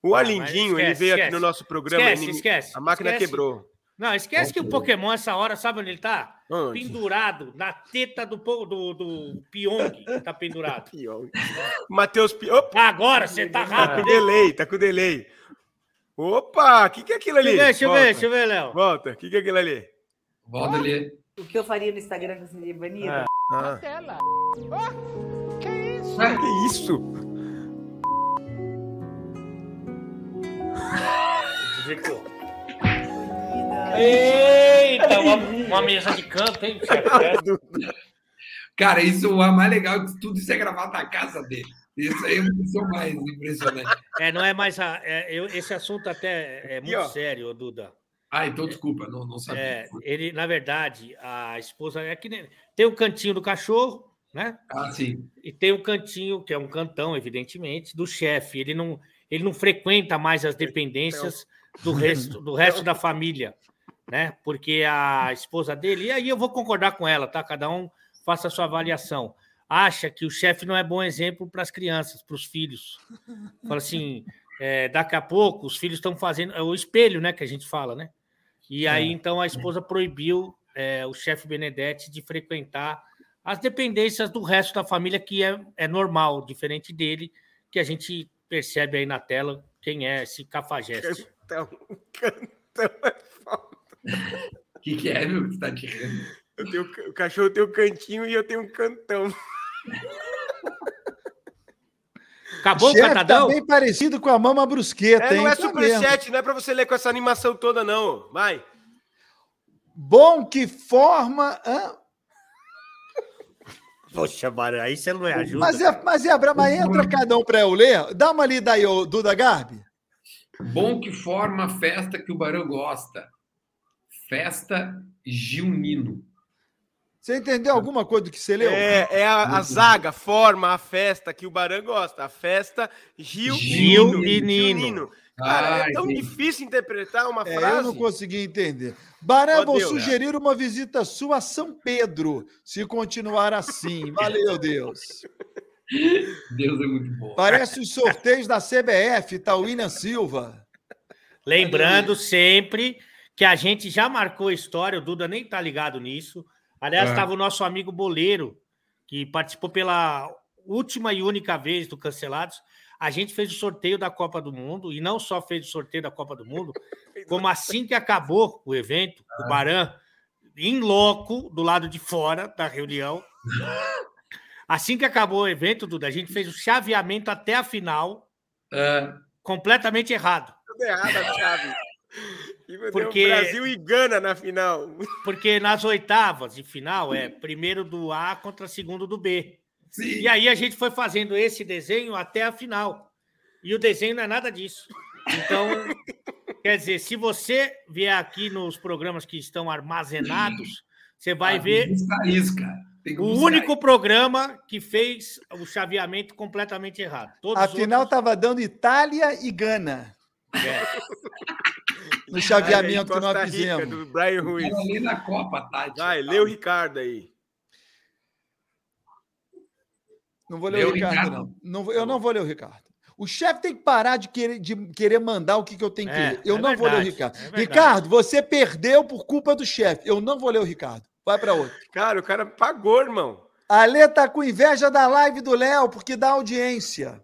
O Ah, Arlindinho, ele esquece, veio aqui esquece. no nosso programa. Esquece, inim- esquece. A máquina esquece. quebrou. Não, esquece que o Pokémon, essa hora, sabe onde ele tá? Onde? Pendurado na teta do, do, do Pyong, que tá pendurado. Pior. Matheus Pi... Opa, Agora você tá tá com rápido. delay, tá com delay. Opa, o que, que é aquilo ali? Deixa eu ver, deixa eu ver, Volta, deixa eu ver, Léo. Volta, o que, que é aquilo ali? Volta ali. O que eu faria no Instagram que eu seria banida? Ah. Ah, Que isso? Desvirtuou. Eita, uma, uma mesa de canto, hein? Cara, isso o mais legal é que tudo isso é gravado na casa dele. Isso aí é o mais impressionante. É, não é mais. A, é, eu- esse assunto até é muito ó. sério, Duda. Ah, então desculpa, não, não sabia. É, ele, na verdade, a esposa é que nem- tem o cantinho do cachorro, né? Ah, sim. E tem o cantinho, que é um cantão, evidentemente, do chefe. Ele não, ele não frequenta mais as dependências do resto, do resto da família, né? Porque a esposa dele, e aí eu vou concordar com ela, tá? Cada um faça a sua avaliação. Acha que o chefe não é bom exemplo para as crianças, para os filhos. Fala assim, é, daqui a pouco os filhos estão fazendo é o espelho, né? Que a gente fala, né? E aí então a esposa proibiu é, o chefe Benedetti de frequentar as dependências do resto da família, que é, é normal, diferente dele, que a gente percebe aí na tela quem é esse cafajeste. Cantão, cantão é. O que, que é, meu? que Você tá te rindo? Eu tenho, o cachorro tem um cantinho e eu tenho um cantão. Acabou o Chefe catadão? tá bem parecido com a Mama Brusqueta, É, hein? não é Tá superchat, não é pra você ler com essa animação toda, não. Vai. Bom que forma... hã? Poxa, Mara, aí você não me ajuda. Mas é, mas é, mas entra cada um para eu ler. Dá uma lida aí, ô, Duda Garbi. Bom que forma a festa que o Barão gosta. Festa Giunino. Você entendeu alguma coisa do que você leu? É, é a, a zaga, forma, a festa que o Baran gosta. A festa Gil, Gil e Nino. Nino. Cara, Ah, é tão entendi. difícil interpretar uma É, frase. eu não consegui entender. Baré, Ó, vou Deus, sugerir uma visita sua a São Pedro, se continuar assim. Valeu, Deus. Deus é muito bom. Parece os sorteios da CBF, tá o William Silva. Lembrando sempre que a gente já marcou a história, o Duda nem tá ligado nisso. Aliás, É. estava o nosso amigo Boleiro, que participou pela última e única vez do Cancelados. A gente fez o sorteio da Copa do Mundo, e não só fez o sorteio da Copa do Mundo, como assim que acabou o evento, o Baran, em loco, do lado de fora da reunião. Assim que acabou o evento, Duda, a gente fez o chaveamento até a final, Ah, completamente errado. Tudo errado a chave. Porque- o Brasil e Gana na final. Porque nas oitavas de final é primeiro do A contra segundo do B. Sim. E aí a gente foi fazendo esse desenho até a final. E o desenho não é nada disso. Então, quer dizer, se você vier aqui nos programas que estão armazenados, você vai Ah, ver isso, o único programa que fez o chaveamento completamente errado. Todos A os final outros- estava dando Itália e Gana. No chaveamento que nós Costa Rica, fizemos. do Brian Ruiz. Ali na Copa, Tati. Vai, lê o Ricardo aí. Não vou ler Lê o Ricardo, Ricardo? não. não. vou- Eu não vou ler o Ricardo. O chefe tem que parar de querer, de querer mandar o que, que eu tenho que É, ler. Eu é não vou ler o verdade, Ricardo. é verdade. Ricardo, você perdeu por culpa do chefe. Eu não vou ler o Ricardo. Vai para outro. Cara, o cara pagou, irmão. A Lê tá com inveja da live do Léo, porque dá audiência.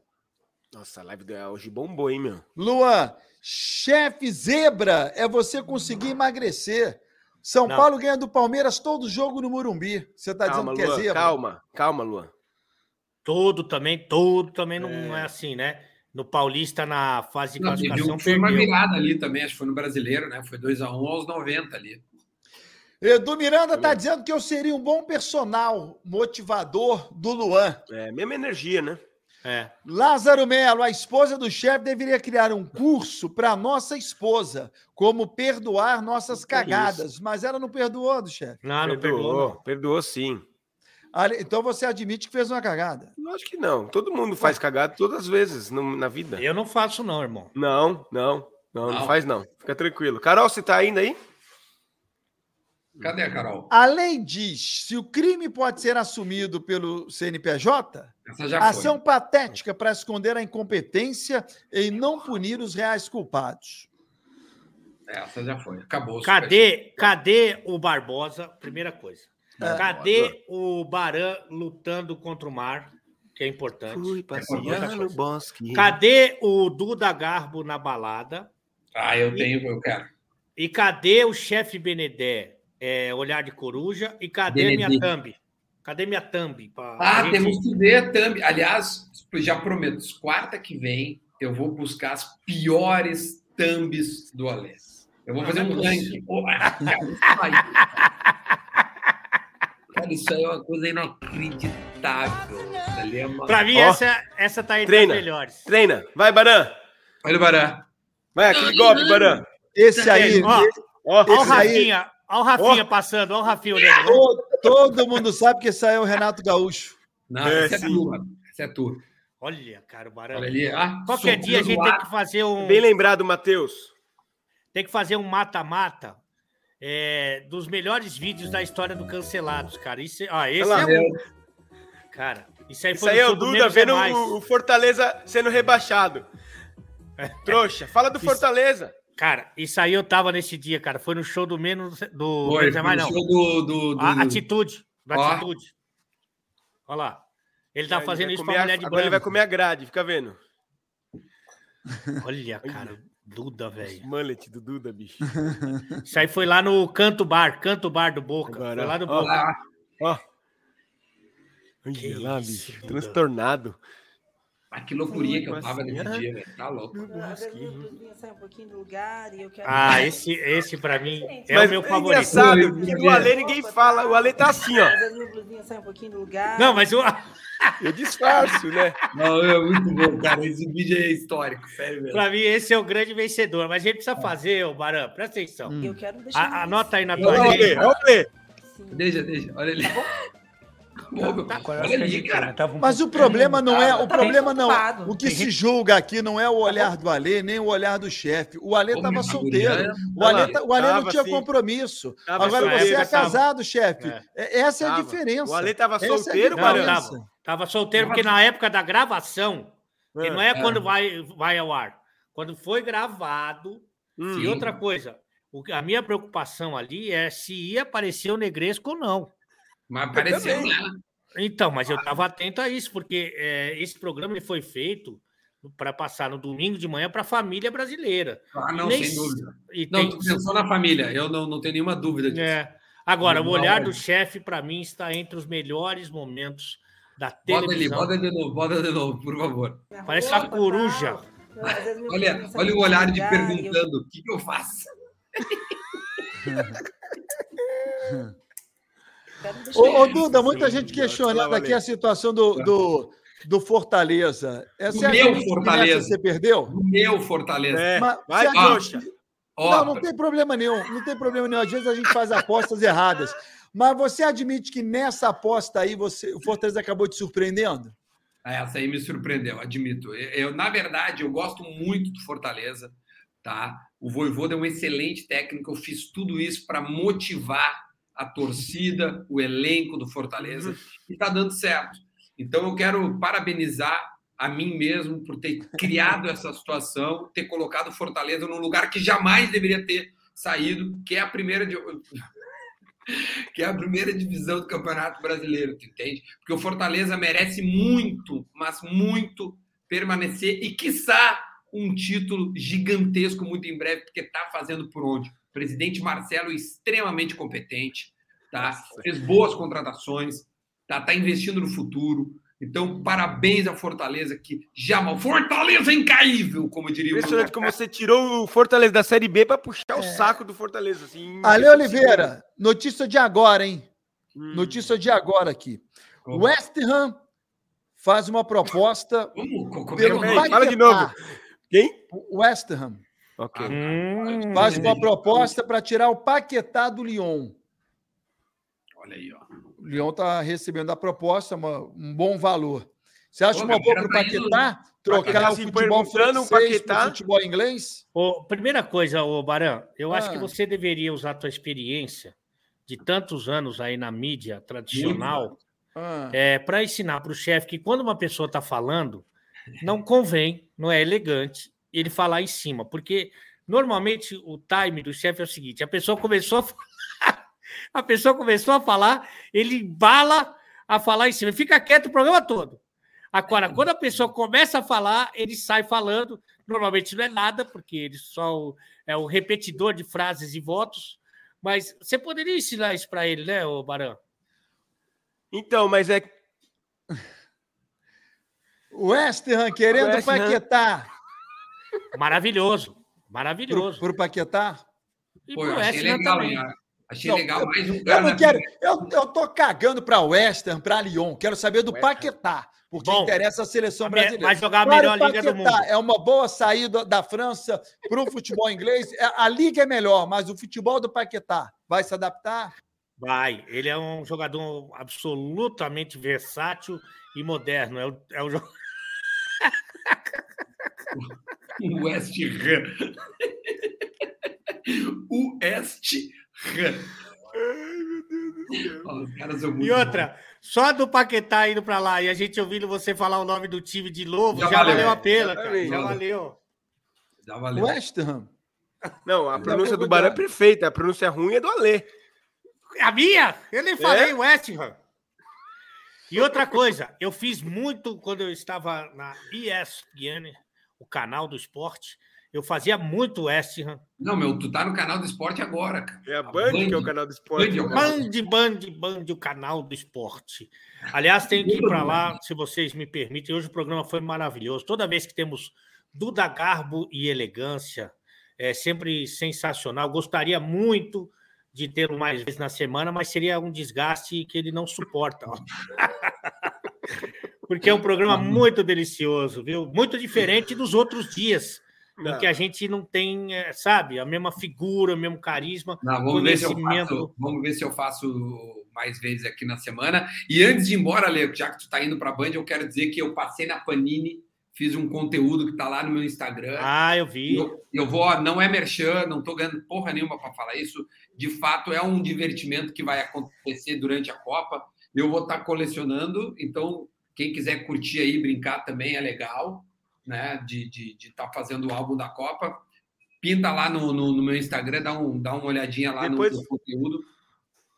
Nossa, a live do hoje bombou, hein, meu? Luan, chefe zebra é você conseguir emagrecer. São Não. Paulo ganha do Palmeiras todo jogo no Morumbi. Você tá calma, dizendo que é Luan, zebra? calma, calma, Luan. Todo também, todo também não é assim, né? No Paulista, na fase de Não, classificação, um foi uma virada ali também, acho que foi no brasileiro, né? Foi 2x1 aos 90 ali. Edu Miranda tá dizendo que eu seria um bom personal motivador do Luan. É, mesma energia, né? É. Lázaro Melo, a esposa do chefe deveria criar um curso para nossa esposa, como perdoar nossas Que é cagadas. Mas ela não perdoou do chefe. Não, não perdoou, perdoou. perdoou sim. Ali- Então você admite que fez uma cagada. Eu acho que não. Todo mundo faz cagada todas as vezes no- na vida. Eu não faço, não, irmão. Não, não, não, não, Não. faz não. Fica tranquilo. Carol, você tá ainda aí? Cadê a Carol? A lei diz: se o crime pode ser assumido pelo CNPJ, Essa já ação patética para esconder a incompetência e não punir os reais culpados. foi. Essa já foi. Acabou. Cadê, cadê o Barbosa? Primeira coisa. É. Cadê o Baran lutando contra o mar? Que é importante. Fui passear no bosque. Cadê o Duda Garbo na balada? Ah, eu tenho, eu quero. E cadê o chefe Benedé? É, olhar de coruja. E cadê minha Benedito. thumb? Cadê minha thumb? Pra Ah, gente- temos que ver também. Aliás, já prometo, quarta que vem eu vou buscar as piores thumbs do Alês. Eu vou Não, fazer não é um ranking. Cara, isso aí. É uma coisa inacreditável. É uma... Pra mim, Ó. essa, essa tá entre Treina. as melhores. Treina. Vai, Baran. Olha o Barã. Vai, aquele golpe, Baran. Esse aí, Ó, Ó, Olha o Esse aí- Rafinha, olha o Rafinha passando, olha o Rafinha olhando. todo, todo mundo sabe que esse aí é o Renato Gaúcho. Não, É, essa é tua. Essa é tua. Olha, cara, o Barão. Olha ali. Ah, Qualquer dia a gente tem que fazer um, bem lembrado, Matheus. tem que fazer um mata-mata é, dos melhores vídeos da história do Cancelados, cara. Isso, é- ó, esse Olha lá. é um, cara. Isso aí Isso foi aí é o Duda Menos vendo o, o Fortaleza sendo rebaixado. Trouxa, fala do Isso- Fortaleza. Cara, isso aí eu tava nesse dia, cara. Foi no show do Menos do Foi, Menos foi é Mais, no não. show do, do, do- A atitude, da Ó. atitude. Olha lá. Ele tá Ele fazendo vai isso pra a- mulher de Agora ele vai branco. comer a grade, fica vendo. Olha, cara, Duda, velho. Mullet do Duda, bicho. Isso aí foi lá no Canto Bar, Canto Bar do Boca. Agora, foi lá do. Boca. Ó. Que Olha lá, bicho. Duda. Ah, que loucurinha que eu tava nesse passear. dia, velho. Tá louco. Sai um pouquinho do lugar e eu quero. Ah, esse, esse pra mim é Mas o meu é favorito. engraçado que do Ale ninguém fala. O Ale tá assim, ó. Sai um pouquinho do lugar. Não, mas o, Eu disfarço, né? Não, é muito bom, cara. Esse vídeo é histórico, sério mesmo. pra mim esse é o grande vencedor. Mas a gente precisa fazer, ô Barão, presta atenção. Eu quero deixar. A- anota aí na Olha tua o olha o. Sim. Deixa, deixa. Olha ali. Pô, meu, olha ali, cara. Mas o problema não é, o Tá problema não, preocupado. o que se julga aqui não é o olhar do Alê, nem o olhar do chefe. O Alê estava solteiro. O Alê, tá- o Alê não tinha sim. compromisso. Agora solteiro, você é casado, chefe. É. É- Essa é a diferença. O Ale tava Essa é a solteiro, diferença. tava. Solteiro, porque na época da gravação, que não é, É. quando vai, vai ao ar. Quando foi gravado. Hum. E outra coisa, o que- a minha preocupação ali é se ia aparecer o Negresco ou não. Mas apareceu, né? Então, mas eu estava atento a isso, porque é, esse programa ele foi feito para passar no domingo de manhã para a família brasileira. Ah, não, Nem sem se- dúvida. E Não, tem- pensou na família. Eu não, não tenho nenhuma dúvida disso. é. Agora, o Não, olhar é. do chefe, para mim, está entre os melhores momentos da Bota ali, televisão. bota de novo, bota de novo, por favor. Parece uma coruja. Eu, Olha, não olha o olhar de eu- perguntando: o que, que eu faço? Ô, ô, Duda, muita gente questionando aqui a situação do, do, do Fortaleza. Essa Do é meu Fortaleza. você perdeu? O meu Fortaleza. É, Mas vai, trouxa. Ó, Não, não tem problema nenhum. Não tem problema nenhum. Às vezes a gente faz apostas erradas. Mas você admite que nessa aposta aí você, o Fortaleza acabou te surpreendendo? Essa aí me surpreendeu, admito. Eu, eu, na verdade, eu gosto muito do Fortaleza, tá? O Voivoda é um excelente técnico. Eu fiz tudo isso para motivar a torcida, o elenco do Fortaleza, e está dando certo. Então, eu quero parabenizar a mim mesmo por ter criado essa situação, ter colocado o Fortaleza num lugar que jamais deveria ter saído, que é a primeira de... que é a primeira divisão do Campeonato Brasileiro, tu entende? Porque o Fortaleza merece muito, mas muito permanecer e quiçá um título gigantesco muito em breve, porque está fazendo por onde? Presidente Marcelo extremamente competente, tá? Nossa. Fez boas contratações, tá? Tá investindo no futuro. Então, parabéns ao Fortaleza que jamais Fortaleza é incaível, como diria o Impressionante como você tirou o Fortaleza da Série B para puxar o saco do Fortaleza. Assim, Ale Oliveira, notícia de agora, hein? Hum. Notícia de agora aqui. West Ham faz uma proposta Vamos, co- como é? Peraí, fala de novo. Quem? West Ham Ok. Hum, faz uma proposta para tirar o Paquetá do Lyon. Olha aí, ó. O Lyon está recebendo a proposta, uma- um bom valor. Você acha Pô, uma boa para o tá indo- Paquetá trocar Paquetá o futebol o francês Paquetá- para futebol inglês? Ô, primeira coisa, ô Baran, eu acho Ah. que você deveria usar a tua experiência de tantos anos aí na mídia tradicional Ah, é, para ensinar para o chefe que quando uma pessoa está falando, não convém, não é elegante ele falar em cima, porque normalmente o time do chefe é o seguinte: a pessoa começou a falar, a pessoa começou a falar, ele embala a falar em cima, fica quieto o programa todo. Agora, quando a pessoa começa a falar, ele sai falando. Normalmente não é nada, porque ele só o- é o repetidor de frases e votos. Mas você poderia ensinar isso para ele, né, ô Barão? Então, mas é. West Ham querendo West Ham. Paquetá Maravilhoso. Maravilhoso. para o Paquetá? E Pô, pro eu West Ham também. Achei Não, legal mais um Eu cara. não na quero. Premier. Eu, eu tô cagando para West Ham, para Lyon. Quero saber do. Paquetá, porque Bom, interessa a seleção brasileira. Vai jogar a Claro, melhor o liga do mundo. É uma boa saída da França para o futebol inglês. É, A liga é melhor, mas o futebol do Paquetá vai se adaptar? Vai. Ele é um jogador absolutamente versátil e moderno. É o, é o jo- O West Ham. o West Ham. Ó, Os caras são muito E outra, só do Paquetá indo para lá e a gente ouvindo você falar o nome do time de novo, já, Já valeu. valeu. a pena, cara. Exatamente. Já valeu. bons. Já valeu. West Ham. Não, a pronúncia do Barão é perfeita. A pronúncia ruim é do Alê. A minha? Eu nem falei É? West Ham. E outra coisa, eu fiz muito quando eu estava na ESPN, o canal do esporte. Eu fazia muito West Ham. Não, meu, tu tá no canal do esporte agora, cara. É a Band, que é o canal do esporte. Band é o canal. Band, Band, Band, o canal do esporte. Aliás, tenho que ir para lá, se vocês me permitem. Hoje o programa foi maravilhoso. Toda vez que temos Duda Garbo e elegância, é sempre sensacional. Gostaria muito de tê-lo mais vezes na semana, mas seria um desgaste que ele não suporta. Porque é um programa muito delicioso, viu? Muito diferente dos outros dias, Não. que a gente não tem, é, sabe, a mesma figura, o mesmo carisma. Não, vamos, ver se eu Conhecimento. faço, vamos ver se eu faço mais vezes aqui na semana. E antes de ir embora, Leo, já que tu tá indo para a Band, eu quero dizer que eu passei na Panini, fiz um conteúdo que tá lá no meu Instagram. Ah, eu vi. Eu, eu vou, não é merchan, não tô ganhando porra nenhuma para falar isso. De fato, é um divertimento que vai acontecer durante a Copa. Eu vou estar colecionando, então quem quiser curtir aí, brincar também é legal, né? De estar de, de tá fazendo o álbum da Copa. Pinta lá no, no, no meu Instagram, dá, um, dá uma olhadinha lá Depois- no, no conteúdo.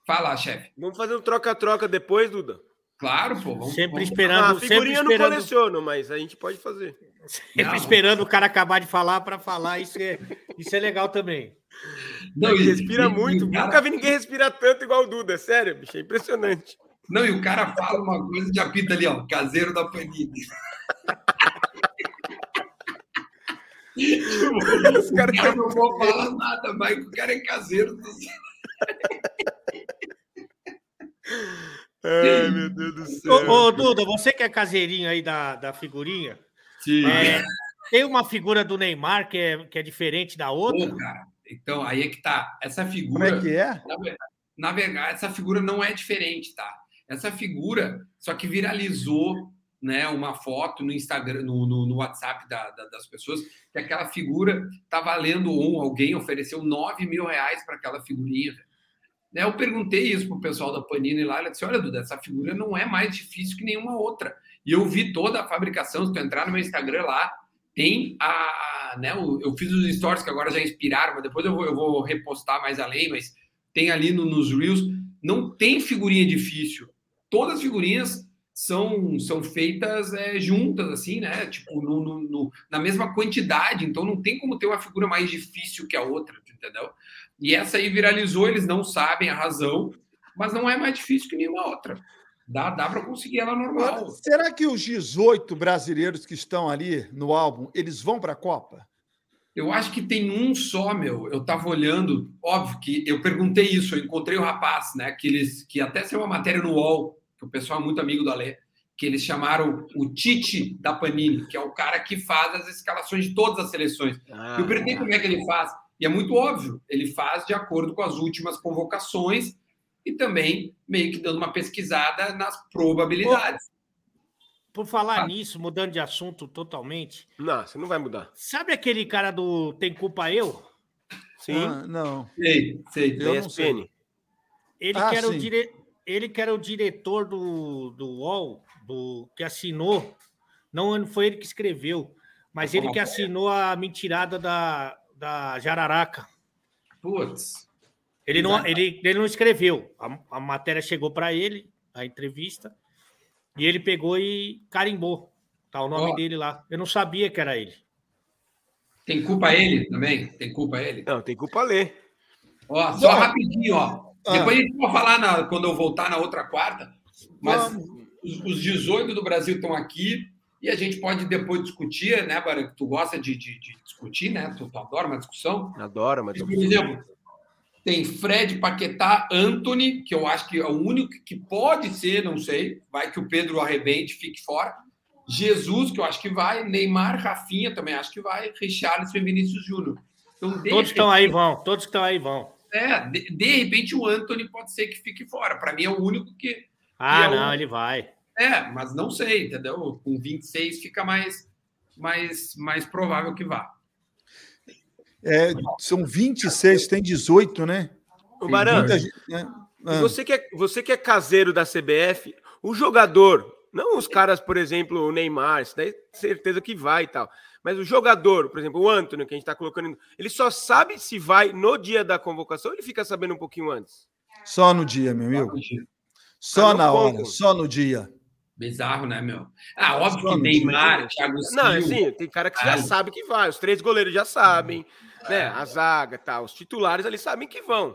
Fala, chefe. Vamos fazer um troca-troca depois, Duda. Claro, pô. Vamos, Sempre vamos- esperando, Ah, sempre figurinha eu não esperando, coleciono, mas a gente pode fazer. sempre Não. esperando o cara acabar de falar para falar. Isso é, isso é legal também. Não, Ele e- respira e- e muito. o cara- Nunca vi ninguém respirar tanto igual o Duda. é Sério, bicho. É impressionante. Não, e o cara fala uma coisa de apita ali, ó. Caseiro da Panini. Os caras cara não vão falar nada, mas o cara é caseiro. do- Ai, meu Deus do céu. Ô, ô, Duda, você que é caseirinho aí da, da figurinha, Sim. é, tem uma figura do Neymar que é, que é diferente da outra? Pô, cara. Então, aí é que tá. Essa Como figura. é que é? Na verdade, na verdade, essa figura não é diferente, tá? Essa figura, só que viralizou né, uma foto no Instagram, no, no, no WhatsApp da- da- das pessoas, que aquela figura tá valendo, ou alguém ofereceu 9 mil reais para aquela figurinha. Né, Eu perguntei isso pro pessoal da Panini lá, ela disse: olha, Duda, essa figura não é mais difícil que nenhuma outra. E eu vi toda a fabricação, se tu entrar no meu Instagram lá, tem a. Né, o- eu fiz os stories que agora já inspiraram, mas depois eu vou, eu vou repostar mais além, mas tem ali no- nos Reels, não tem figurinha difícil. Todas as figurinhas são, são feitas é, juntas, assim, né? Tipo, no- no- no- na mesma quantidade, então não tem como ter uma figura mais difícil que a outra, entendeu? E essa aí viralizou, eles não sabem a razão, mas não é mais difícil que nenhuma outra. Dá, dá para conseguir ela normal. Será que os 18 brasileiros que estão ali no álbum, eles vão para a Copa? Eu acho que tem um só, meu. Eu tava olhando, óbvio que eu perguntei isso, eu encontrei o rapaz, né? Que eles, que até saiu uma matéria no UOL, que o pessoal é muito amigo do Alê, que eles chamaram o Tite da Panini, que é o cara que faz as escalações de todas as seleções. Ah, Eu perguntei como é que ele faz, e é muito óbvio, ele faz de acordo com as últimas convocações e também meio que dando uma pesquisada nas probabilidades. Por falar Ah. nisso, mudando de assunto totalmente, Não, você não vai mudar. sabe aquele cara do Tem Culpa Eu? Sim. Ah, não. Sei, sei. Eu não sei. Ele, Ah, que era o sim. Ele que era o diretor do, do UOL, do... que assinou, não foi ele que escreveu, mas ele que assinou a mentirada da, da Jararaca. Putz. Ele não, ele, ele não escreveu. A, a matéria chegou para ele, a entrevista, e ele pegou e carimbou. Tá o nome Ó. dele lá. Eu não sabia que era ele. Tem culpa ele também? Tem culpa ele? Não, tem culpa ler. Ó, só rapidinho, ó. Ah. Depois a gente vai falar na- quando eu voltar na outra quarta, mas os, os 18 do Brasil estão aqui e a gente pode depois discutir, né, Bara? Tu gosta de, de- de discutir, né? Tu, tu adora uma discussão. Adoro, mas. Por exemplo, tem Fred, Paquetá, Anthony, que eu acho que é o único que pode ser, não sei, vai que o Pedro arrebente, fique fora. Jesus, que eu acho que vai. Neymar, Rafinha também acho que vai. Richarlison e Vinícius Júnior. Então, Todos que estão aí vão, todos que estão aí vão. É, de, de repente o Anthony pode ser que fique fora. Para mim é o único que. Ah, E é o- não, ele vai. É, mas não sei, entendeu? Com 26 fica mais, mais, mais provável que vá. É, são 26, tem 18, né? Baran, muita gente, né? Ah. você que, é, você que é caseiro da CBF, o jogador, não os caras, por exemplo, o Neymar, isso daí certeza que vai e tal. Mas o jogador, por exemplo, o Antônio, que a gente tá colocando, ele só sabe se vai no dia da convocação ou ele fica sabendo um pouquinho antes? Só no dia, meu amigo. Só não na hora, só no dia. Bizarro, né, meu? Ah, óbvio que Vamos, Neymar, mas- Thiago Não, Silva. assim, tem cara que já Ah. sabe que vai, os três goleiros já sabem, né? A zaga, tá, os titulares ali sabem que vão.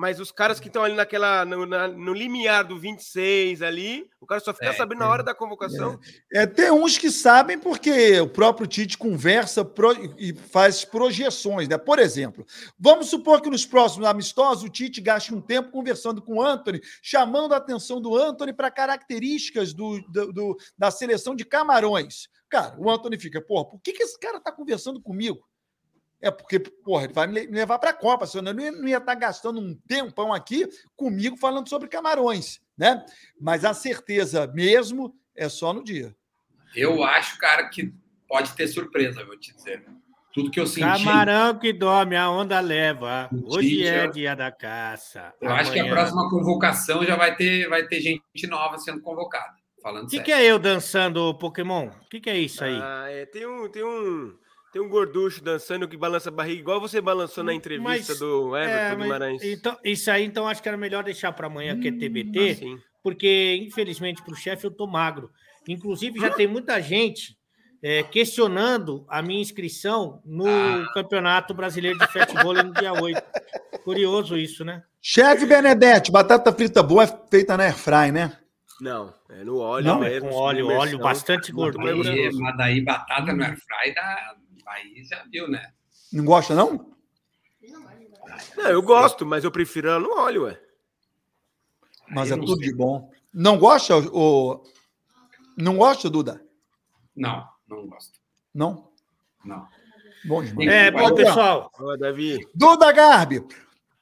Mas os caras que estão ali naquela no, na- no limiar do 26 ali, o cara só fica É, sabendo na hora da convocação. É, tem uns que sabem porque o próprio Tite conversa pro- e faz projeções, né? Por exemplo, vamos supor que nos próximos amistosos o Tite gaste um tempo conversando com o Anthony, chamando a atenção do Anthony para características do, do- do- da seleção de Camarões. Cara, o Anthony fica, porra, por que, que esse cara tá conversando comigo? É porque, porra, ele vai me le- me levar para a Copa, senão eu não ia- não ia estar gastando um tempão aqui comigo falando sobre Camarões, né? Mas a certeza mesmo é só no dia. Eu acho, cara, que pode ter surpresa, vou te dizer. Tudo que eu senti. Camarão que dorme, a onda leva. Hoje Mentira. é dia da caça. Eu acho que a Amanhã- próxima convocação já vai ter, vai ter gente nova sendo convocada. Falando O que, que é eu dançando Pokémon? O que, que é isso aí? Ah, é, tem um, tem um, tem um gorducho dançando que balança a barriga, igual você balançou na entrevista Mas- do Everton É, mas- Guimarães. então, isso aí, então, acho que era melhor deixar para amanhã, que é TBT, Assim. porque, infelizmente, para o chefe eu tô magro. Inclusive, já tem muita gente é, questionando a minha inscrição no Ah. Campeonato Brasileiro de Futebol no dia 8. Curioso isso, né? Chefe Benedetti, batata frita boa é feita na airfry, né? Não, é no óleo Não, mesmo. com óleo, óleo, bastante gordura. mas daí batata no airfry dá, Aí já viu, né? Não gosta, não? Não, eu gosto, mas eu prefiro ela no óleo, ué. Mas é tudo sei. de bom. Não gosta, o... Não gosta, Duda? Não, não gosto. Não? Não. Bom demais. É, bom, pessoal. Davi. Duda Garbi,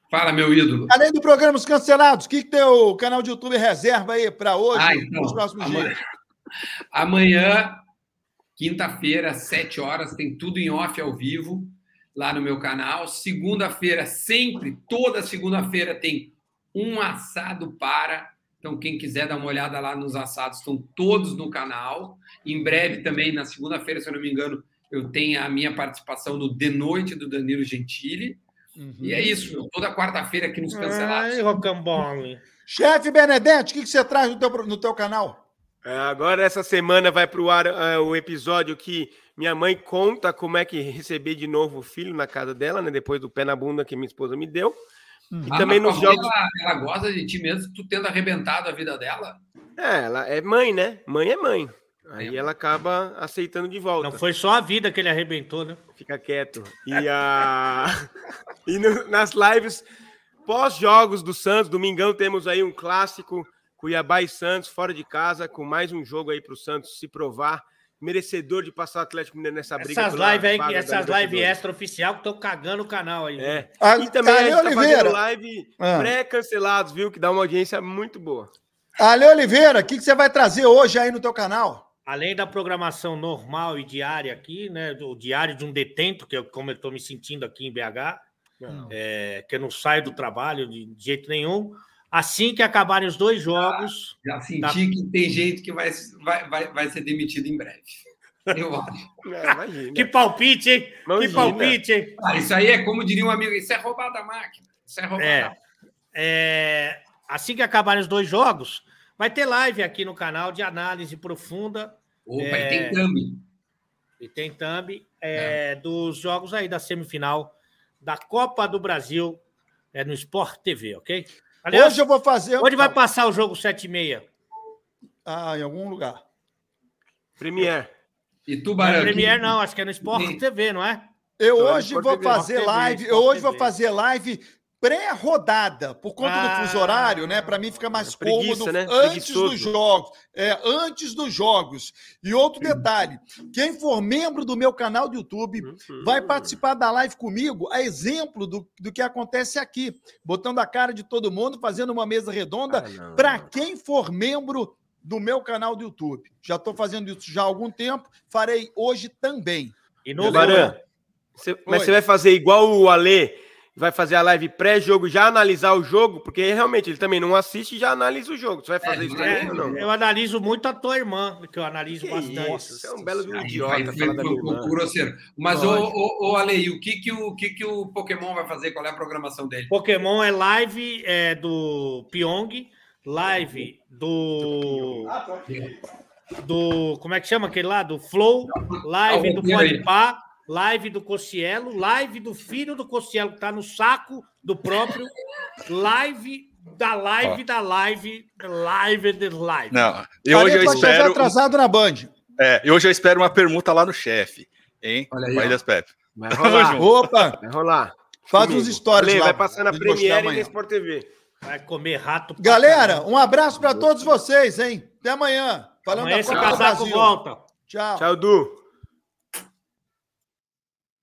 Fala, meu ídolo. além do programa Os Cancelados, o que, que teu canal de YouTube reserva aí para hoje Ah, e então, nos próximos amanhã, dias? amanhã, quinta-feira, às 7 horas, tem tudo em off ao vivo lá no meu canal. Segunda-feira, sempre, toda segunda-feira, tem um assado para. Então, quem quiser dar uma olhada lá nos assados, estão todos no canal. Em breve também, na segunda-feira, se eu não me engano, eu tenho a minha participação no De Noite do Danilo Gentili. Uhum. E é isso, meu. toda quarta-feira aqui nos Cancelados. Ai, Rocambole. Chefe Benedetti, o que, que você traz no teu, no teu canal? É, Agora, essa semana, vai pro ar é, o episódio que minha mãe conta como é que receber de novo o filho na casa dela, né? Depois do pé na bunda que minha esposa me deu. E Ah, também nos jogos. Ela, ela gosta de ti mesmo, tu tendo arrebentado a vida dela. É, ela é mãe, né? Mãe é mãe. Aí ela acaba aceitando de volta. Não foi só a vida que ele arrebentou, né? Fica quieto. E, a... e no- nas lives pós-jogos do Santos, domingão, temos aí um clássico, Cuiabá e Santos, fora de casa, com mais um jogo aí para o Santos se provar, merecedor de passar o Atlético Mineiro nessa briga. Essas lives aí, essas lives extra oficial que estão cagando o canal aí. É. A- E também a Ale gente tá Oliveira. fazendo live Ah. pré-cancelados, viu? Que dá uma audiência muito boa. Ale Oliveira, o que, que você vai trazer hoje aí no teu canal? Além da programação normal e diária aqui, né? O diário de um detento, que é como eu estou me sentindo aqui em BH, é, que eu não saio do trabalho de, de jeito nenhum. Assim que acabarem os dois jogos, Já senti Tá. que tem gente que vai, vai, vai, vai ser demitido em breve. Eu acho. É, que palpite, hein? Que Imagina. palpite, hein? Ah, isso aí é como diria um amigo, isso é roubar da máquina. Isso é roubar É. da É, assim que acabarem os dois jogos, vai ter live aqui no canal de análise profunda Opa, É. e tem thumb. e tem thumb é, dos jogos aí da semifinal da Copa do Brasil é, no Sport TV, ok? Aliás, hoje eu vou fazer. onde vai passar o jogo 7 e meia? Ah, em algum lugar. Premier. E Não Tubarão. é Premier, não, acho que é no Sport. TV, não é? Eu Então, hoje vou fazer live. Eu hoje vou fazer live pré-rodada, por conta Ah. do fuso horário, né? Para mim fica mais É preguiça, cômodo né? antes dos jogos. É, antes dos jogos. E outro detalhe: quem for membro do meu canal do YouTube Uhum. vai participar da live comigo, a exemplo do, do que acontece aqui, botando a cara de todo mundo, fazendo uma mesa redonda Ah, para quem for membro do meu canal do YouTube. Já estou fazendo isso já há algum tempo, farei hoje também. E no Baran, mas você vai fazer igual o Alê, vai fazer a live pré-jogo, já analisar o jogo, porque realmente ele também não assiste e já analisa o jogo. Você vai fazer É, isso é, também ou não? eu analiso muito a tua irmã, que eu analiso Que bastante. isso, você é um belo de um Aí idiota vai- pro- pro- pro grosseiro. Mas, ô, ô, ô, Ale, o que, que o, que, que o Pokémon vai fazer? Qual é a programação dele? Pokémon é live é, do Pyong, live do. Do. Como é que chama aquele lá? Do Flow, live do roteiro aí. Podpah, live do Cossielo, live do filho do Cossielo, que tá no saco do próprio, live da live da live, live de live. Não, e hoje eu espero. atrasado na Band. É, e hoje eu espero uma permuta lá no chefe. Hein? Olha aí, Corridas Pepe. Vai rolar, Opa, vai rolar. faz Comigo. uns stories Ale, lá. vai passar na Premiere e na Sport TV. Vai comer rato. pra Galera, caramba. um abraço para todos vocês, hein? Até amanhã. Falando Amanhã da esse Copa do casaco Brasil. volta. Tchau. Tchau, Du.